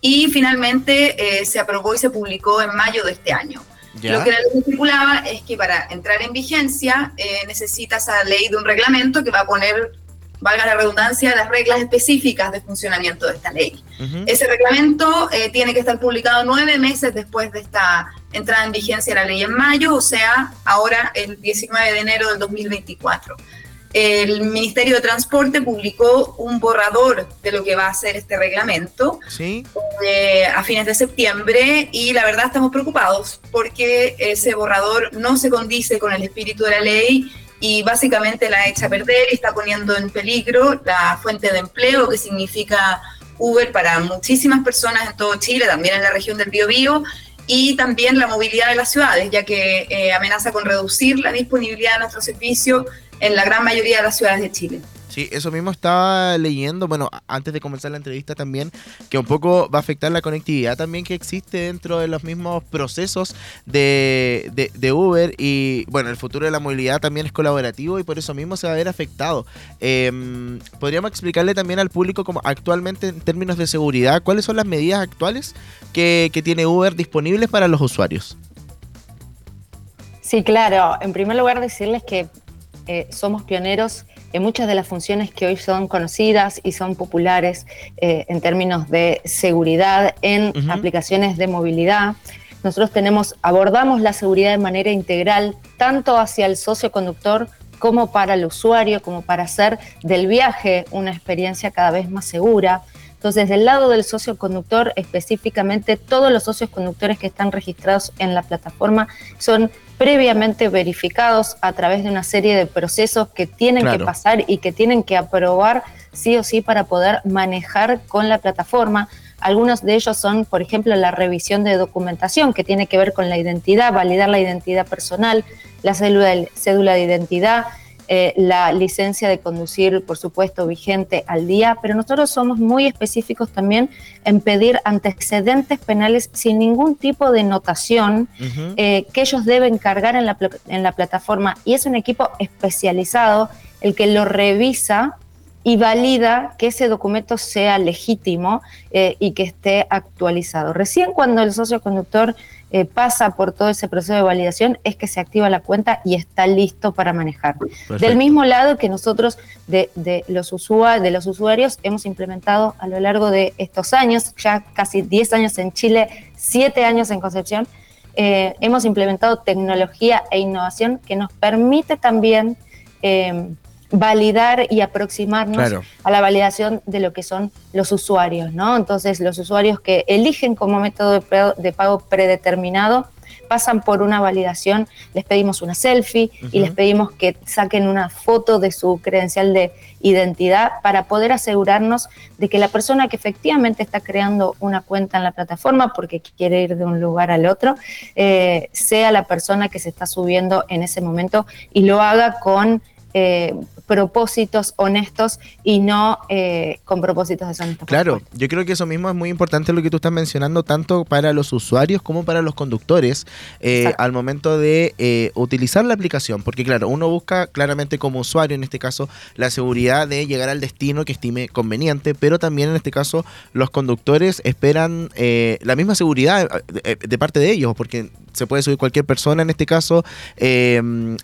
y finalmente eh, se aprobó y se publicó en mayo de este año. Lo que la ley estipulaba es que para entrar en vigencia eh, necesita esa ley de un reglamento que va a poner, valga la redundancia, las reglas específicas de funcionamiento de esta ley. Ese reglamento eh, tiene que estar publicado nueve meses después de esta entrada en vigencia de la ley en mayo, o sea, ahora el 19 de enero del 2024 el Ministerio de Transporte publicó un borrador de lo que va a ser este reglamento eh, a fines de septiembre y la verdad estamos preocupados porque ese borrador no se condice con el espíritu de la ley y básicamente la echa a perder y está poniendo en peligro la fuente de empleo que significa Uber para muchísimas personas en todo Chile, también en la región del Biobío y también la movilidad de las ciudades, ya que eh, amenaza con reducir la disponibilidad de nuestro servicio en la gran mayoría de las ciudades de Chile. Sí, eso mismo estaba leyendo, bueno, antes de comenzar la entrevista también, que un poco va a afectar la conectividad también que existe dentro de los mismos procesos de, de, Uber y bueno, el futuro de la movilidad también es colaborativo y por eso mismo se va a ver afectado. Em, ¿Podríamos explicarle también al público como actualmente en términos de seguridad, cuáles son las medidas actuales que, que tiene Uber disponibles para los usuarios? Sí, claro. En primer lugar, decirles que eh, somos pioneros en muchas de las funciones que hoy son conocidas y son populares eh, en términos de seguridad en aplicaciones de movilidad. Nosotros tenemos, abordamos la seguridad de manera integral, tanto hacia el socio conductor como para el usuario, como para hacer del viaje una experiencia cada vez más segura. Entonces, del lado del socio conductor, específicamente, todos los socios conductores que están registrados en la plataforma son previamente verificados a través de una serie de procesos que tienen que pasar y que tienen que aprobar sí o sí para poder manejar con la plataforma. Algunos de ellos son, por ejemplo, la revisión de documentación que tiene que ver con la identidad, validar la identidad personal, la cédula de identidad, eh, la licencia de conducir, por supuesto, vigente al día, pero nosotros somos muy específicos también en pedir antecedentes penales sin ningún tipo de notación eh, que ellos deben cargar en la, en la plataforma y es un equipo especializado el que lo revisa y valida que ese documento sea legítimo eh, y que esté actualizado. Recién cuando el socio conductor eh, pasa por todo ese proceso de validación, es que se activa la cuenta y está listo para manejar. Del mismo lado que nosotros de, los usuarios, de los usuarios hemos implementado a lo largo de estos años, ya casi 10 años en Chile, 7 años en Concepción, eh, hemos implementado tecnología e innovación que nos permite también eh, validar y aproximarnos a la validación de lo que son los usuarios, ¿no? Entonces, los usuarios que eligen como método de pago predeterminado pasan por una validación, les pedimos una selfie y les pedimos que saquen una foto de su credencial de identidad para poder asegurarnos de que la persona que efectivamente está creando una cuenta en la plataforma porque quiere ir de un lugar al otro, eh, sea la persona que se está subiendo en ese momento y lo haga con eh, propósitos honestos y no eh, con propósitos deshonestos. Claro, yo creo que eso mismo es muy importante lo que tú estás mencionando, tanto para los usuarios como para los conductores, eh, al momento de eh, utilizar la aplicación, porque claro, uno busca claramente como usuario, en este caso, la seguridad de llegar al destino que estime conveniente, pero también en este caso los conductores esperan la misma seguridad de parte de ellos, porque se puede subir cualquier persona en este caso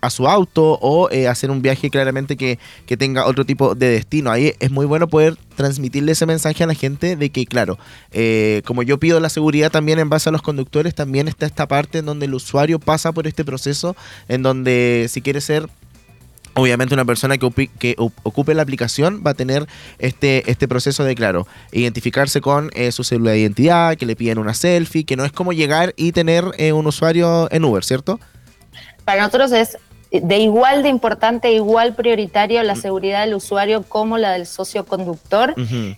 a su auto o hacer un viaje claramente que que, tenga otro tipo de destino. Ahí es muy bueno poder transmitirle ese mensaje a la gente de que, claro, eh, como yo pido la seguridad también en base a los conductores, también está esta parte en donde el usuario pasa por este proceso, en donde si quiere ser obviamente una persona que, que, ocupe la aplicación va a tener este, este proceso de, claro, identificarse con eh, su célula de identidad, que le piden una selfie, que no es como llegar y tener eh, un usuario en Uber, ¿cierto? Para nosotros es de igual de importante, igual prioritario la seguridad del usuario como la del socio conductor,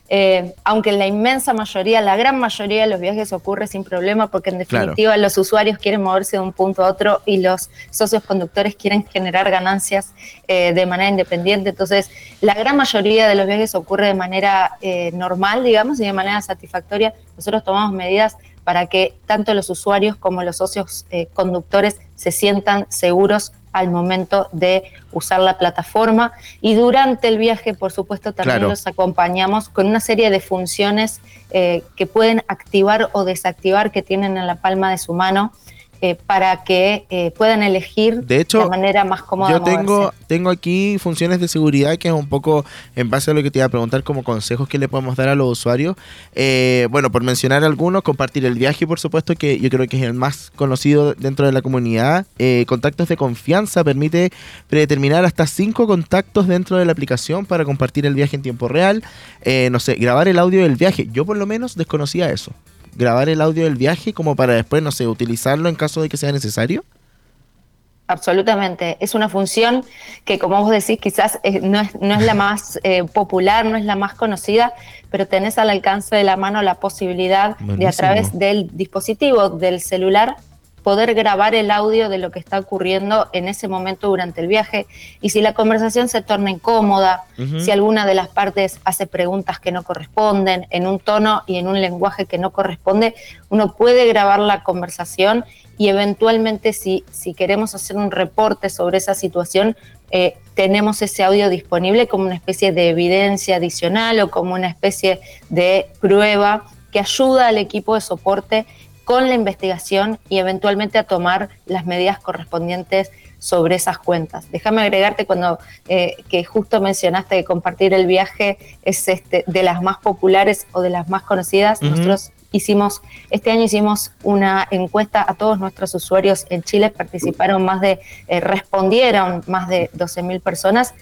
eh, aunque en la inmensa mayoría, la gran mayoría de los viajes ocurre sin problema, porque en definitiva los usuarios quieren moverse de un punto a otro y los socios conductores quieren generar ganancias eh, de manera independiente. Entonces, la gran mayoría de los viajes ocurre de manera eh, normal, digamos, y de manera satisfactoria. Nosotros tomamos medidas para que tanto los usuarios como los socios conductores se sientan seguros al momento de usar la plataforma. Y durante el viaje, por supuesto, también los acompañamos con una serie de funciones eh, que pueden activar o desactivar que tienen en la palma de su mano eh, para que eh, puedan elegir de, hecho, de manera más cómoda. Yo tengo, tengo aquí funciones de seguridad que es un poco en base a lo que te iba a preguntar como consejos que le podemos dar a los usuarios. Eh, bueno, por mencionar algunos, compartir el viaje, por supuesto, que yo creo que es el más conocido dentro de la comunidad. contactos de confianza permite predeterminar hasta cinco contactos dentro de la aplicación para compartir el viaje en tiempo real. no sé, grabar el audio del viaje. Yo por lo menos desconocía eso grabar el audio del viaje como para después, no sé, utilizarlo en caso de que sea necesario? Absolutamente. Es una función que, como vos decís, quizás eh, no, es, no, es, la más eh, popular, no es la más conocida, pero tenés al alcance de la mano la posibilidad de a través del dispositivo, del celular, poder grabar el audio de lo que está ocurriendo en ese momento durante el viaje. Y si la conversación se torna incómoda, si alguna de las partes hace preguntas que no corresponden en un tono y en un lenguaje que no corresponde, uno puede grabar la conversación y eventualmente si, si queremos hacer un reporte sobre esa situación, eh, tenemos ese audio disponible como una especie de evidencia adicional o como una especie de prueba que ayuda al equipo de soporte con la investigación y eventualmente a tomar las medidas correspondientes sobre esas cuentas. Déjame agregarte cuando eh, que justo mencionaste que compartir el viaje es este, de las más populares o de las más conocidas. Nosotros hicimos, este año hicimos una encuesta a todos nuestros usuarios en Chile, participaron más de, eh, respondieron más de 12 mil personas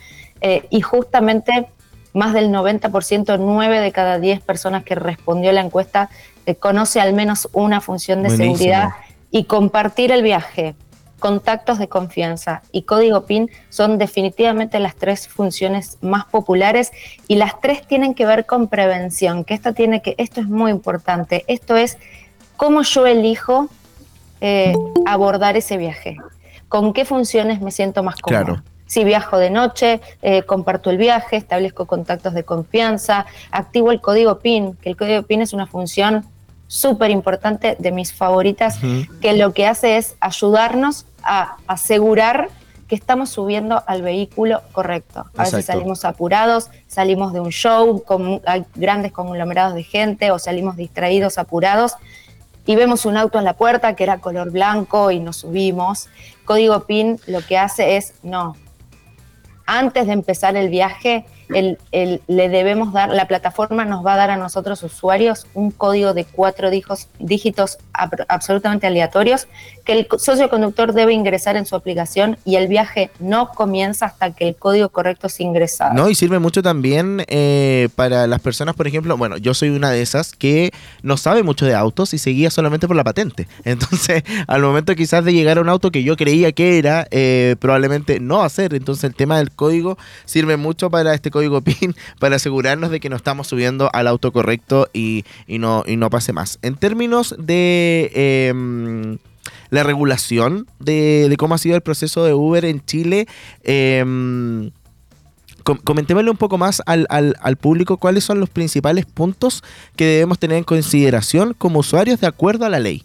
eh, y justamente más del 90%, 9 de cada 10 personas que respondió a la encuesta conoce al menos una función de seguridad y compartir el viaje, contactos de confianza y código PIN son definitivamente las tres funciones más populares y las tres tienen que ver con prevención, que esto tiene que, esto es muy importante. Esto es cómo yo elijo eh, abordar ese viaje, con qué funciones me siento más cómodo. Si viajo de noche, eh, comparto el viaje, establezco contactos de confianza, activo el código PIN, que el código PIN es una función súper importante, de mis favoritas, que lo que hace es ayudarnos a asegurar que estamos subiendo al vehículo correcto. A veces salimos apurados, salimos de un show, con, hay grandes conglomerados de gente o salimos distraídos, apurados. y vemos un auto en la puerta que era color blanco y nos subimos. Código PIN lo que hace es, no, antes de empezar el viaje, el, le debemos dar, la plataforma nos va a dar a nosotros usuarios un código de cuatro dígitos absolutamente aleatorios que el socio conductor debe ingresar en su aplicación y el viaje no comienza hasta que el código correcto es ingresado. No, y sirve mucho también eh, para las personas, por ejemplo, bueno, yo soy una de esas que no sabe mucho de autos y seguía solamente por la patente. <laughs> Entonces, al momento quizás de llegar a un auto que yo creía que era, eh, probablemente no hacer. Entonces, el tema del código sirve mucho para este código <laughs> PIN para asegurarnos de que no estamos subiendo al auto correcto y, no, y no pase más. En términos de em, la regulación de, cómo ha sido el proceso de Uber en Chile, eh, comentémosle un poco más al, al, público cuáles son los principales puntos que debemos tener en consideración como usuarios de acuerdo a la ley.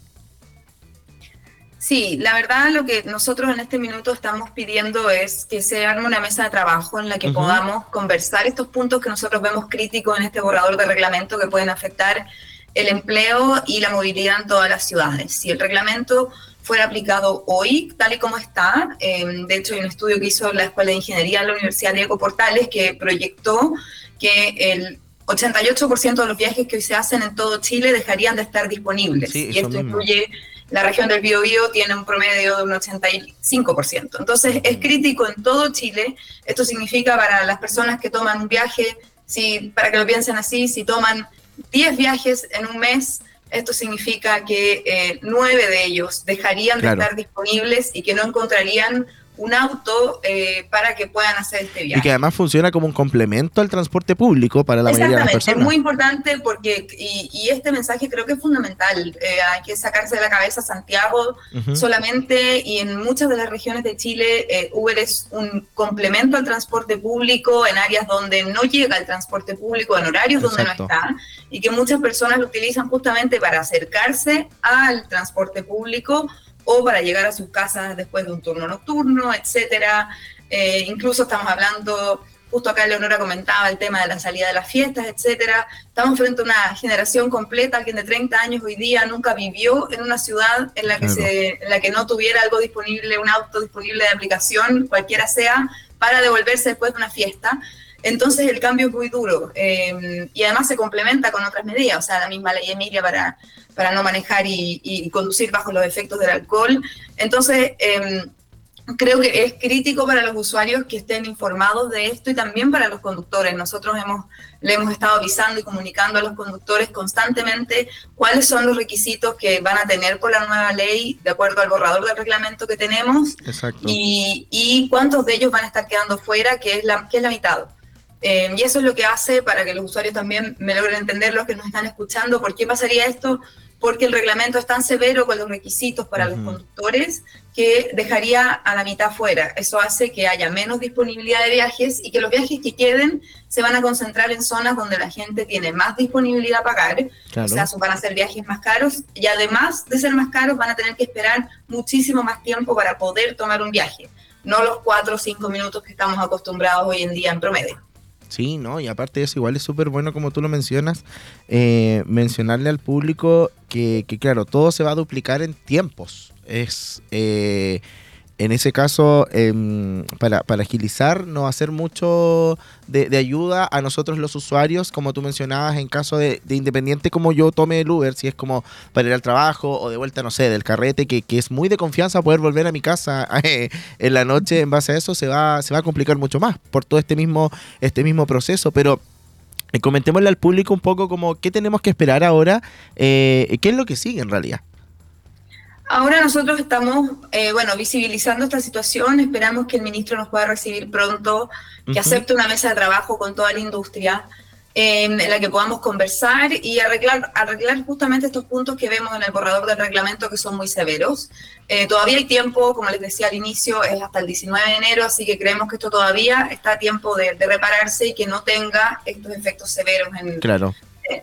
Sí, la verdad lo que nosotros en este minuto estamos pidiendo es que se arme una mesa de trabajo en la que podamos conversar estos puntos que nosotros vemos críticos en este borrador de reglamento que pueden afectar el empleo y la movilidad en todas las ciudades. Si el reglamento fuera aplicado hoy, tal y como está, em, de hecho hay un estudio que hizo la Escuela de Ingeniería de la Universidad Diego Portales que proyectó que el 88% de los viajes que hoy se hacen en todo Chile dejarían de estar disponibles. y esto incluye la región del Biobío tiene un promedio de un 85%. Entonces es crítico en todo Chile. Esto significa para las personas que toman un viaje, si, para que lo piensen así, si toman 10 viajes en un mes, esto significa que eh, nueve de ellos dejarían de estar disponibles y que no encontrarían un auto eh, para que puedan hacer este viaje. Y que además funciona como un complemento al transporte público para la mayoría de las personas. Es muy importante porque, y, este mensaje creo que es fundamental, eh, hay que sacarse de la cabeza Santiago solamente y en muchas de las regiones de Chile eh, Uber es un complemento al transporte público en áreas donde no llega el transporte público, en horarios donde no está, y que muchas personas lo utilizan justamente para acercarse al transporte público o para llegar a sus casas después de un turno nocturno, etcétera. Eh, incluso estamos hablando, justo acá Leonora comentaba el tema de la salida de las fiestas, etcétera. Estamos frente a una generación completa, alguien de 30 años hoy día nunca vivió en una ciudad en la que, se, en la que no tuviera algo disponible, un auto disponible de aplicación, cualquiera sea, para devolverse después de una fiesta. Entonces el cambio es muy duro eh, y además se complementa con otras medidas, o sea, la misma ley Emilia para, para no manejar y, conducir bajo los efectos del alcohol. Entonces, em, creo que es crítico para los usuarios que estén informados de esto y también para los conductores. Nosotros hemos, le hemos estado avisando y comunicando a los conductores constantemente cuáles son los requisitos que van a tener por la nueva ley de acuerdo al borrador del reglamento que tenemos Y, y cuántos de ellos van a estar quedando fuera, que es la, que es la mitad. Eh, y eso es lo que hace para que los usuarios también me logren entender, los que nos están escuchando, por qué pasaría esto, porque el reglamento es tan severo con los requisitos para los conductores que dejaría a la mitad fuera. Eso hace que haya menos disponibilidad de viajes y que los viajes que queden se van a concentrar en zonas donde la gente tiene más disponibilidad a pagar. O sea, van a ser viajes más caros y además de ser más caros van a tener que esperar muchísimo más tiempo para poder tomar un viaje, no los cuatro o cinco minutos que estamos acostumbrados hoy en día en promedio. Sí, ¿no? Y aparte de eso, igual es súper bueno, como tú lo mencionas, eh, mencionarle al público que, que, claro, todo se va a duplicar en tiempos. Es... Eh, en ese caso, em, para, agilizar, no hacer mucho de, ayuda a nosotros los usuarios, como tú mencionabas, en caso de, independiente como yo tome el Uber, si es como para ir al trabajo o de vuelta, no sé, del carrete, que, es muy de confianza poder volver a mi casa eh, <laughs> en la noche, en base a eso se va, se va a complicar mucho más por todo este mismo, este mismo proceso, pero... Eh, comentémosle al público un poco como qué tenemos que esperar ahora, eh, qué es lo que sigue en realidad. Ahora nosotros estamos, eh, bueno, visibilizando esta situación, esperamos que el ministro nos pueda recibir pronto, que acepte una mesa de trabajo con toda la industria, en la que podamos conversar y arreglar, arreglar justamente estos puntos que vemos en el borrador del reglamento que son muy severos. Eh, todavía hay tiempo, como les decía al inicio, es hasta el 19 de enero, así que creemos que esto todavía está a tiempo de, repararse y que no tenga estos efectos severos en, claro.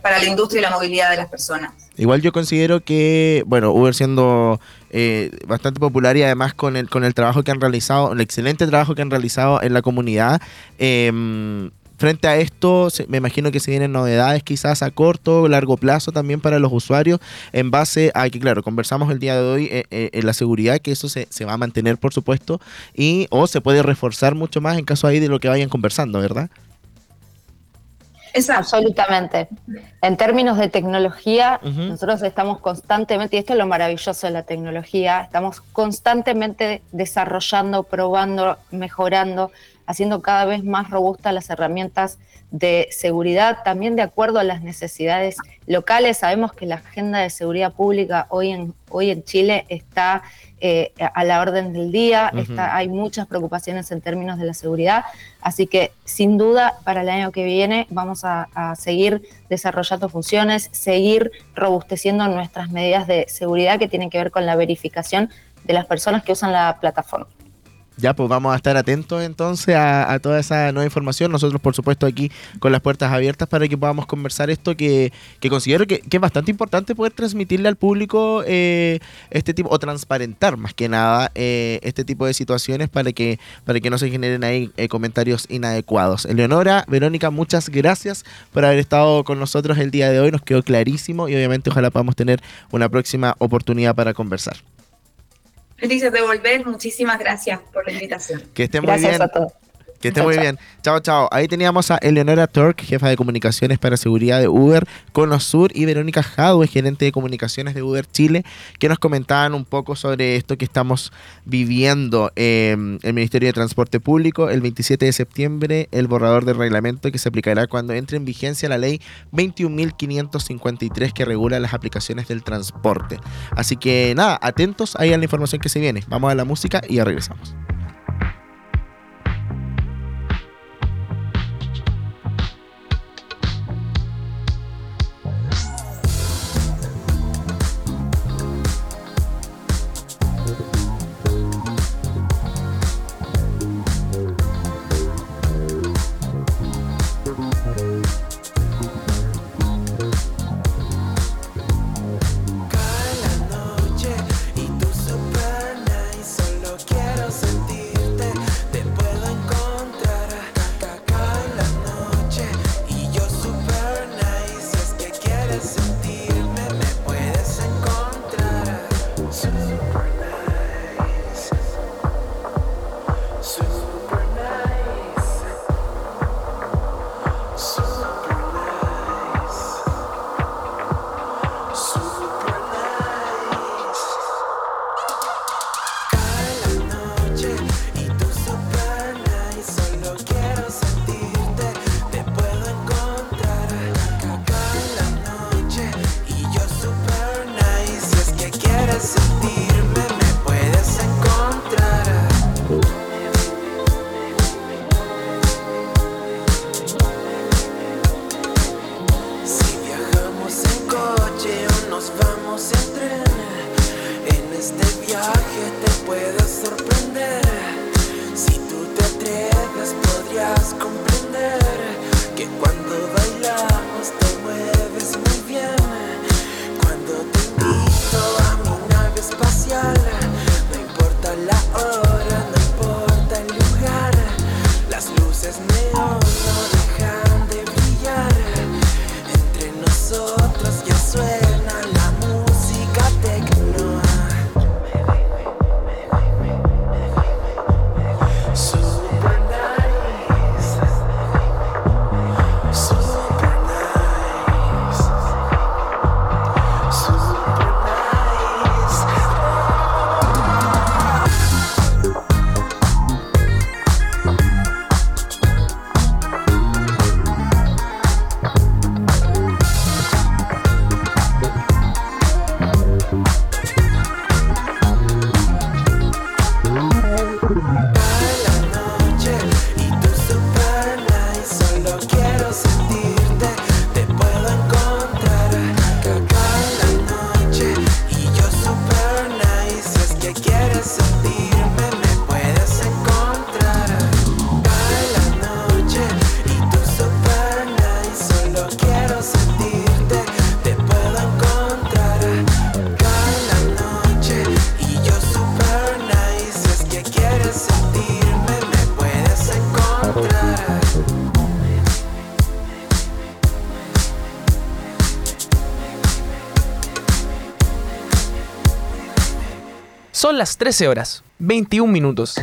Para la industria y la movilidad de las personas. Igual yo considero que, bueno, Uber siendo eh, bastante popular y además con el, con el trabajo que han realizado, el excelente trabajo que han realizado en la comunidad, em, frente a esto, me imagino que se vienen novedades quizás a corto o largo plazo también para los usuarios, en base a que, claro, conversamos el día de hoy eh, eh, en la seguridad, que eso se, se, va a mantener, por supuesto, y o se puede reforzar mucho más en caso ahí de lo que vayan conversando, ¿verdad? Absolutamente. En términos de tecnología, nosotros estamos constantemente, y esto es lo maravilloso de la tecnología, estamos constantemente desarrollando, probando, mejorando, haciendo cada vez más robustas las herramientas de seguridad, también de acuerdo a las necesidades locales. Sabemos que la agenda de seguridad pública hoy en, hoy en Chile está eh, a la orden del día, está, hay muchas preocupaciones en términos de la seguridad, así que sin duda para el año que viene vamos a, a seguir desarrollando funciones, seguir robusteciendo nuestras medidas de seguridad que tienen que ver con la verificación de las personas que usan la plataforma. Ya, pues vamos a estar atentos entonces a, toda esa nueva información. Nosotros, por supuesto, aquí con las puertas abiertas para que podamos conversar esto que, considero que, es bastante importante poder transmitirle al público eh, este tipo, o transparentar más que nada eh, este tipo de situaciones para que, para que no se generen ahí eh, comentarios inadecuados. Eleonora, Verónica, muchas gracias por haber estado con nosotros el día de hoy. Nos quedó clarísimo y obviamente ojalá podamos tener una próxima oportunidad para conversar. Felices de volver. Muchísimas gracias por la invitación. Que esté muy bien. Que esté muy bien. Chao, chao. Ahí teníamos a Eleonora Turk, jefa de comunicaciones para seguridad de Uber Conosur, y Verónica Jadwe, gerente de comunicaciones de Uber Chile, que nos comentaban un poco sobre esto que estamos viviendo en el Ministerio de Transporte Público. El 27 de septiembre, el borrador del reglamento que se aplicará cuando entre en vigencia la ley 21.553 que regula las aplicaciones del transporte. Así que nada, atentos ahí a la información que se viene. Vamos a la música y ya regresamos. Son las 13 horas, 21 minutos.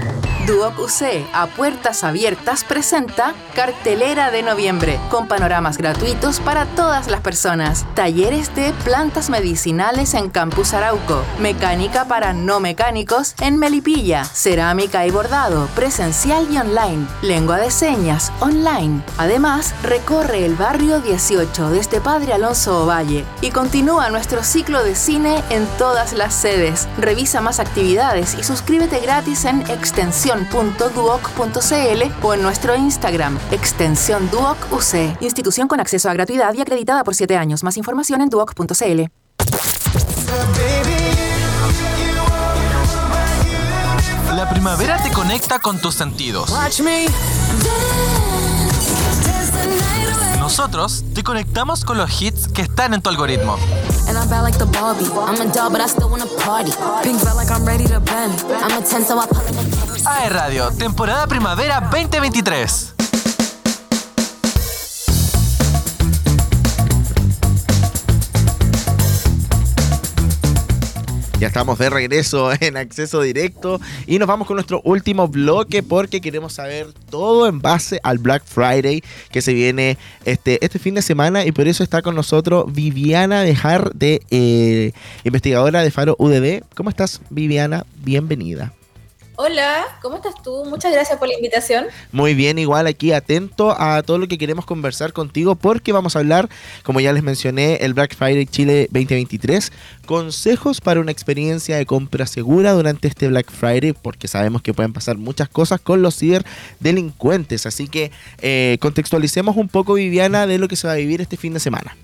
Duoc UC a puertas abiertas presenta Cartelera de Noviembre, con panoramas gratuitos para todas las personas. Talleres de plantas medicinales en Campus Arauco, mecánica para no mecánicos en Melipilla, cerámica y bordado, presencial y online, lengua de señas, online. Además, recorre el barrio 18 desde Padre Alonso Ovalle y continúa nuestro ciclo de cine en todas las sedes. Revisa más actividades y suscríbete gratis en extensión extensión.duoc.cl o en nuestro Instagram, extensión Duoc UC, institución con acceso a gratuidad y acreditada por 7 años. Más información en duoc.cl. La primavera te conecta con tus sentidos. Nosotros te conectamos con los hits que están en tu algoritmo. AE Radio, temporada primavera 2023. Ya estamos de regreso <laughs> en acceso directo y nos vamos con nuestro último bloque porque queremos saber todo en base al Black Friday que se viene este, este fin de semana y por eso está con nosotros Viviana Dejar, de eh, investigadora de Faro UDD. ¿Cómo estás Viviana? Bienvenida. Hola, ¿cómo estás tú? Muchas gracias por la invitación. Muy bien, igual aquí atento a todo lo que queremos conversar contigo porque vamos a hablar, como ya les mencioné, el Black Friday Chile 2023, consejos para una experiencia de compra segura durante este Black Friday porque sabemos que pueden pasar muchas cosas con los ciberdelincuentes. Así que eh, contextualicemos un poco, Viviana, de lo que se va a vivir este fin de semana.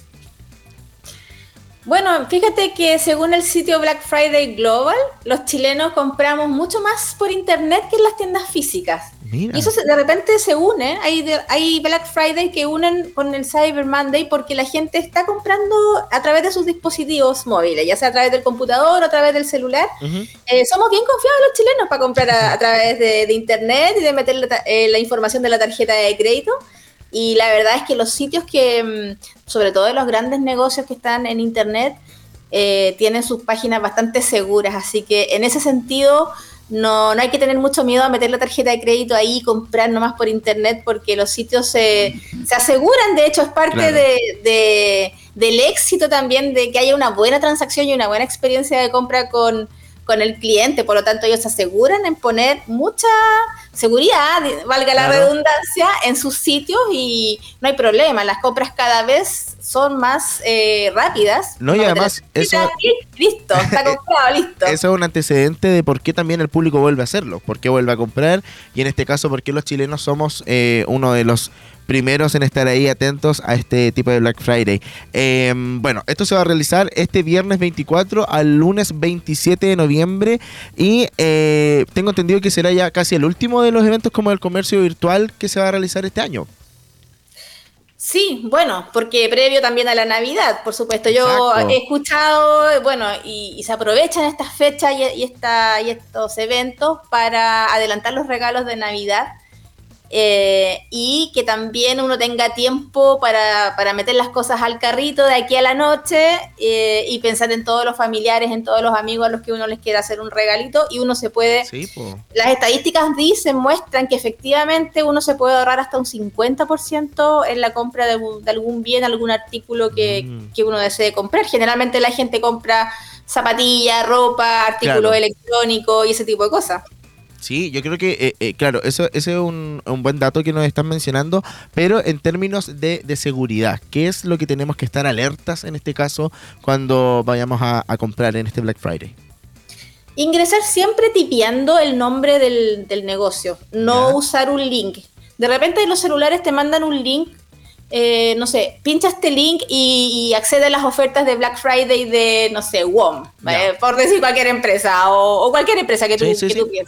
Bueno, fíjate que según el sitio Black Friday Global, los chilenos compramos mucho más por internet que en las tiendas físicas. Y eso de repente se une, hay, hay Black Friday que unen con el Cyber Monday porque la gente está comprando a través de sus dispositivos móviles, ya sea a través del computador o a través del celular. Eh, somos bien confiados los chilenos para comprar a, través de, internet y de meter eh, la información de la tarjeta de crédito. Y la verdad es que los sitios que, mm, sobre todo de los grandes negocios que están en Internet, eh, tienen sus páginas bastante seguras. Así que en ese sentido, no, no, hay que tener mucho miedo a meter la tarjeta de crédito ahí y comprar nomás por Internet, porque los sitios se, se aseguran, de hecho, es parte de, del éxito también de que haya una buena transacción y una buena experiencia de compra con, con el cliente. Por lo tanto, ellos se aseguran en poner mucha seguridad, valga la redundancia, en sus sitios y no hay problema. Las compras cada vez son más eh, rápidas. No, y además, eso. Listo, está <laughs> comprado, listo. Eso es un antecedente de por qué también el público vuelve a hacerlo, por qué vuelve a comprar y en este caso, por qué los chilenos somos eh, uno de los primeros en estar ahí atentos a este tipo de Black Friday. Em, bueno, esto se va a realizar este viernes 24 al lunes 27 de noviembre y eh, tengo entendido que será ya casi el último de los eventos como el comercio virtual que se va a realizar este año. Sí, bueno, porque previo también a la Navidad, por supuesto. Yo he escuchado, bueno, y, se aprovechan estas fechas y, esta, y estos eventos para adelantar los regalos de Navidad. Eh, y que también uno tenga tiempo para, meter las cosas al carrito de aquí a la noche eh, y pensar en todos los familiares, en todos los amigos a los que uno les quiera hacer un regalito y uno se puede... las estadísticas dicen, muestran que efectivamente uno se puede ahorrar hasta un 50% en la compra de, algún bien, algún artículo que, mm. uno desee comprar. Generalmente la gente compra zapatillas, ropa, artículos electrónicos y ese tipo de cosas. Sí, yo creo que, eh, eh, claro, eso, ese es un, buen dato que nos están mencionando, pero en términos de, seguridad, ¿qué es lo que tenemos que estar alertas en este caso cuando vayamos a, comprar en este Black Friday? Ingresar siempre tipeando el nombre del, negocio, no usar un link. De repente los celulares te mandan un link eh, no sé, pincha este link y, accede a las ofertas de Black Friday de, no sé, WOM, por decir cualquier empresa o, cualquier empresa que tú, que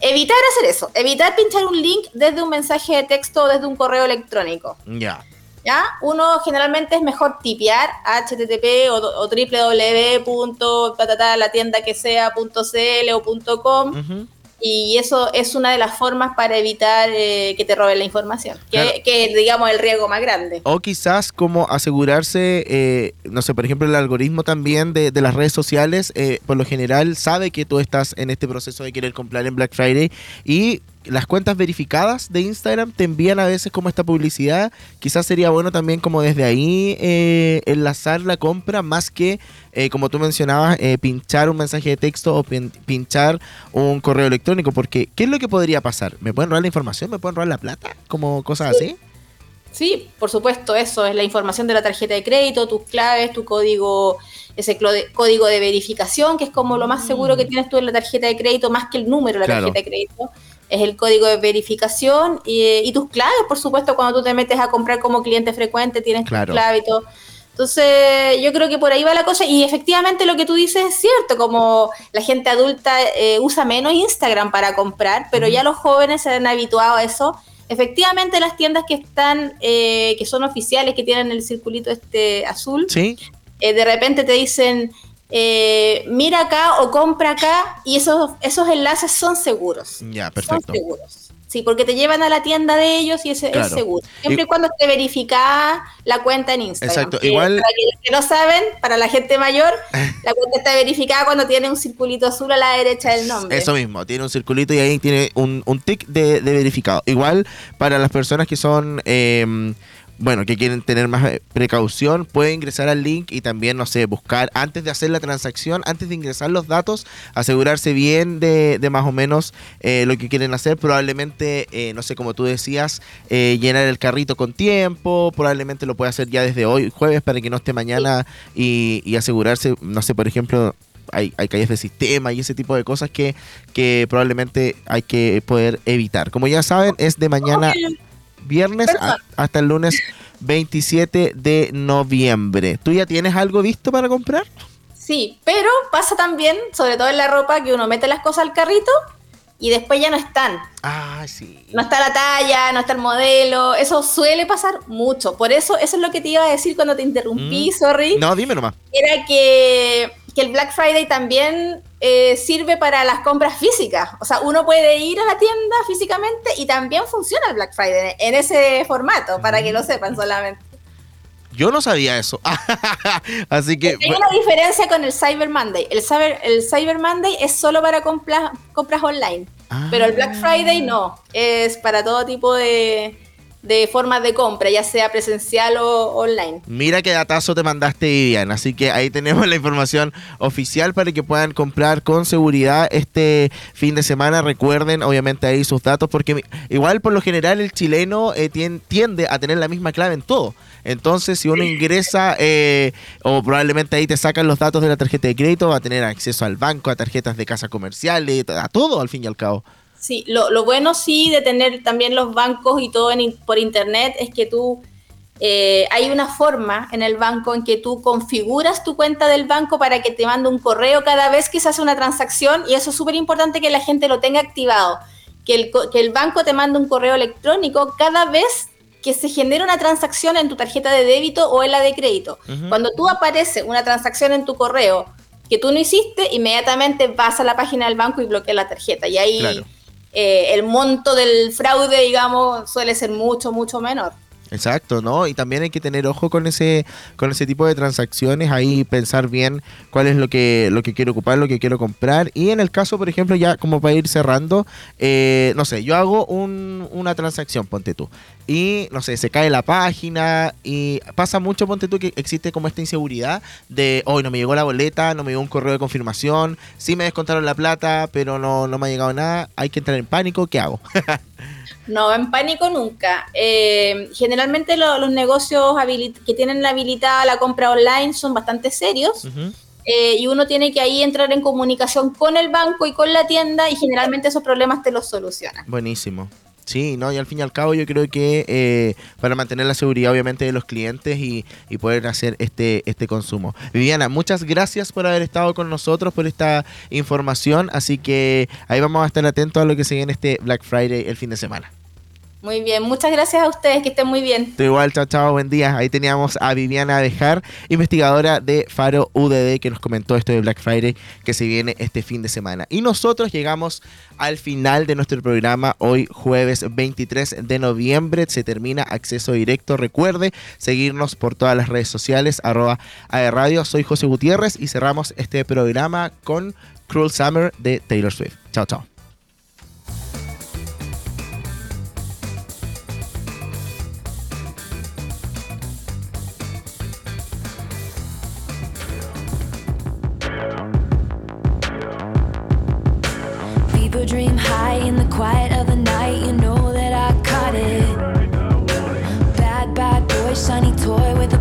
Evitar hacer eso, evitar pinchar un link desde un mensaje de texto o desde un correo electrónico. Ya. ¿Ya? Uno generalmente es mejor tipear http o, o www. la tienda que sea.cl o .com Y eso es una de las formas para evitar eh, que te roben la información, que, que digamos el riesgo más grande. O quizás como asegurarse, eh, no sé, por ejemplo, el algoritmo también de, de las redes sociales, eh, por lo general sabe que tú estás en este proceso de querer comprar en Black Friday y las cuentas verificadas de Instagram te envían a veces como esta publicidad. Quizás sería bueno también como desde ahí eh, enlazar la compra más que, eh, como tú mencionabas, eh, pinchar un mensaje de texto o pinchar un correo electrónico. Porque, ¿qué es lo que podría pasar? ¿Me pueden robar la información? ¿Me pueden robar la plata? Como cosas así. Sí, por supuesto, eso es la información de la tarjeta de crédito, tus claves, tu código, ese código de verificación, que es como lo más seguro que mm. tienes tú en la tarjeta de crédito, más que el número de la tarjeta de crédito es el código de verificación y, tus claves, por supuesto, cuando tú te metes a comprar como cliente frecuente, tienes tus claves y todo. Entonces, yo creo que por ahí va la cosa. Y efectivamente lo que tú dices es cierto, como la gente adulta eh, usa menos Instagram para comprar, pero ya los jóvenes se han habituado a eso. Efectivamente, las tiendas que están, eh, que son oficiales, que tienen el circulito este azul, ¿Sí? Eh, de repente te dicen, eh, mira acá o compra acá y esos, esos enlaces son seguros. Ya, perfecto. Son seguros. Sí, porque te llevan a la tienda de ellos y ese es seguro. Siempre y, cuando te verifica la cuenta en Instagram. Exacto, igual. Para los que no saben, para la gente mayor, <laughs> la cuenta está verificada cuando tiene un circulito azul a la derecha del nombre. Eso mismo, tiene un circulito y ahí tiene un, un tic de, de, verificado. Igual para las personas que son. Eh, bueno, que quieren tener más eh, precaución, pueden ingresar al link y también, no sé, buscar antes de hacer la transacción, antes de ingresar los datos, asegurarse bien de, de más o menos eh, lo que quieren hacer. Probablemente, eh, no sé, como tú decías, llenar el carrito con tiempo, probablemente lo puede hacer ya desde hoy, jueves, para que no esté mañana y, y asegurarse, no sé, por ejemplo, hay, hay, calles de sistema y ese tipo de cosas que, que probablemente hay que poder evitar. Como ya saben, es de mañana viernes hasta el lunes 27 de noviembre. ¿Tú ya tienes algo visto para comprar? Sí, pero pasa también, sobre todo en la ropa, que uno mete las cosas al carrito y después ya no están. Ah, sí. No está la talla, no está el modelo. Eso suele pasar mucho. Por eso, eso es lo que te iba a decir cuando te interrumpí, mm. sorry. No, dime nomás. Era que que el Black Friday también eh, sirve para las compras físicas. O sea, uno puede ir a la tienda físicamente y también funciona el Black Friday en ese formato, para que lo mm. sepan solamente. Yo no sabía eso. <laughs> Así que. Hay una diferencia con el Cyber Monday. El Cyber, el Cyber Monday es solo para compras, compras online. Pero el Black Friday no. Es para todo tipo de, de formas de compra, ya sea presencial o online. Mira qué datazo te mandaste, Vivian. Así que ahí tenemos la información oficial para que puedan comprar con seguridad este fin de semana. Recuerden, obviamente, ahí sus datos, porque igual por lo general el chileno eh, tiende a tener la misma clave en todo. Entonces, si uno ingresa eh, o probablemente ahí te sacan los datos de la tarjeta de crédito, va a tener acceso al banco, a tarjetas de casa comerciales, a todo al fin y al cabo. Sí, lo, bueno sí de tener también los bancos y todo por internet es que tú, eh, hay una forma en el banco en que tú configuras tu cuenta del banco para que te mande un correo cada vez que se hace una transacción y eso es súper importante que la gente lo tenga activado, que el, que el banco te mande un correo electrónico cada vez que se genera una transacción en tu tarjeta de débito o en la de crédito. Cuando tú aparece una transacción en tu correo que tú no hiciste, inmediatamente vas a la página del banco y bloqueas la tarjeta. Y ahí eh, el monto del fraude, digamos, suele ser mucho, mucho menor. Exacto, ¿no? Y también hay que tener ojo con ese, con ese tipo de transacciones, ahí pensar bien cuál es lo que, lo que quiero ocupar, lo que quiero comprar. Y en el caso, por ejemplo, ya como para ir cerrando, eh, no sé, yo hago un, una transacción, ponte tú. Y, no sé, se cae la página y pasa mucho, ponte tú, que existe como esta inseguridad de, hoy no me llegó la boleta, no me llegó un correo de confirmación, sí me descontaron la plata, pero no, no me ha llegado nada, hay que entrar en pánico, ¿qué hago? <laughs> No, en pánico nunca. Eh, generalmente los negocios que tienen habilitada la compra online son bastante serios eh, y uno tiene que ahí entrar en comunicación con el banco y con la tienda y generalmente esos problemas te los solucionan. Buenísimo. Sí, no, y al fin y al cabo yo creo que eh, para mantener la seguridad obviamente de los clientes y, poder hacer este, este consumo. Viviana, muchas gracias por haber estado con nosotros, por esta información, así que ahí vamos a estar atentos a lo que se viene este Black Friday el fin de semana. Muy bien, muchas gracias a ustedes, que estén muy bien. Tú igual, chao, chao, buen día. Ahí teníamos a Viviana Dejar, investigadora de Faro UDD, que nos comentó esto de Black Friday que se viene este fin de semana. Y nosotros llegamos al final de nuestro programa hoy jueves 23 de noviembre. Se termina acceso directo. Recuerde seguirnos por todas las redes sociales, arroba Radio. Soy José Gutiérrez y cerramos este programa con Cruel Summer de Taylor Swift. Chao, chao. Quiet of the night. You know that I caught it. Bad, bad boy, shiny toy with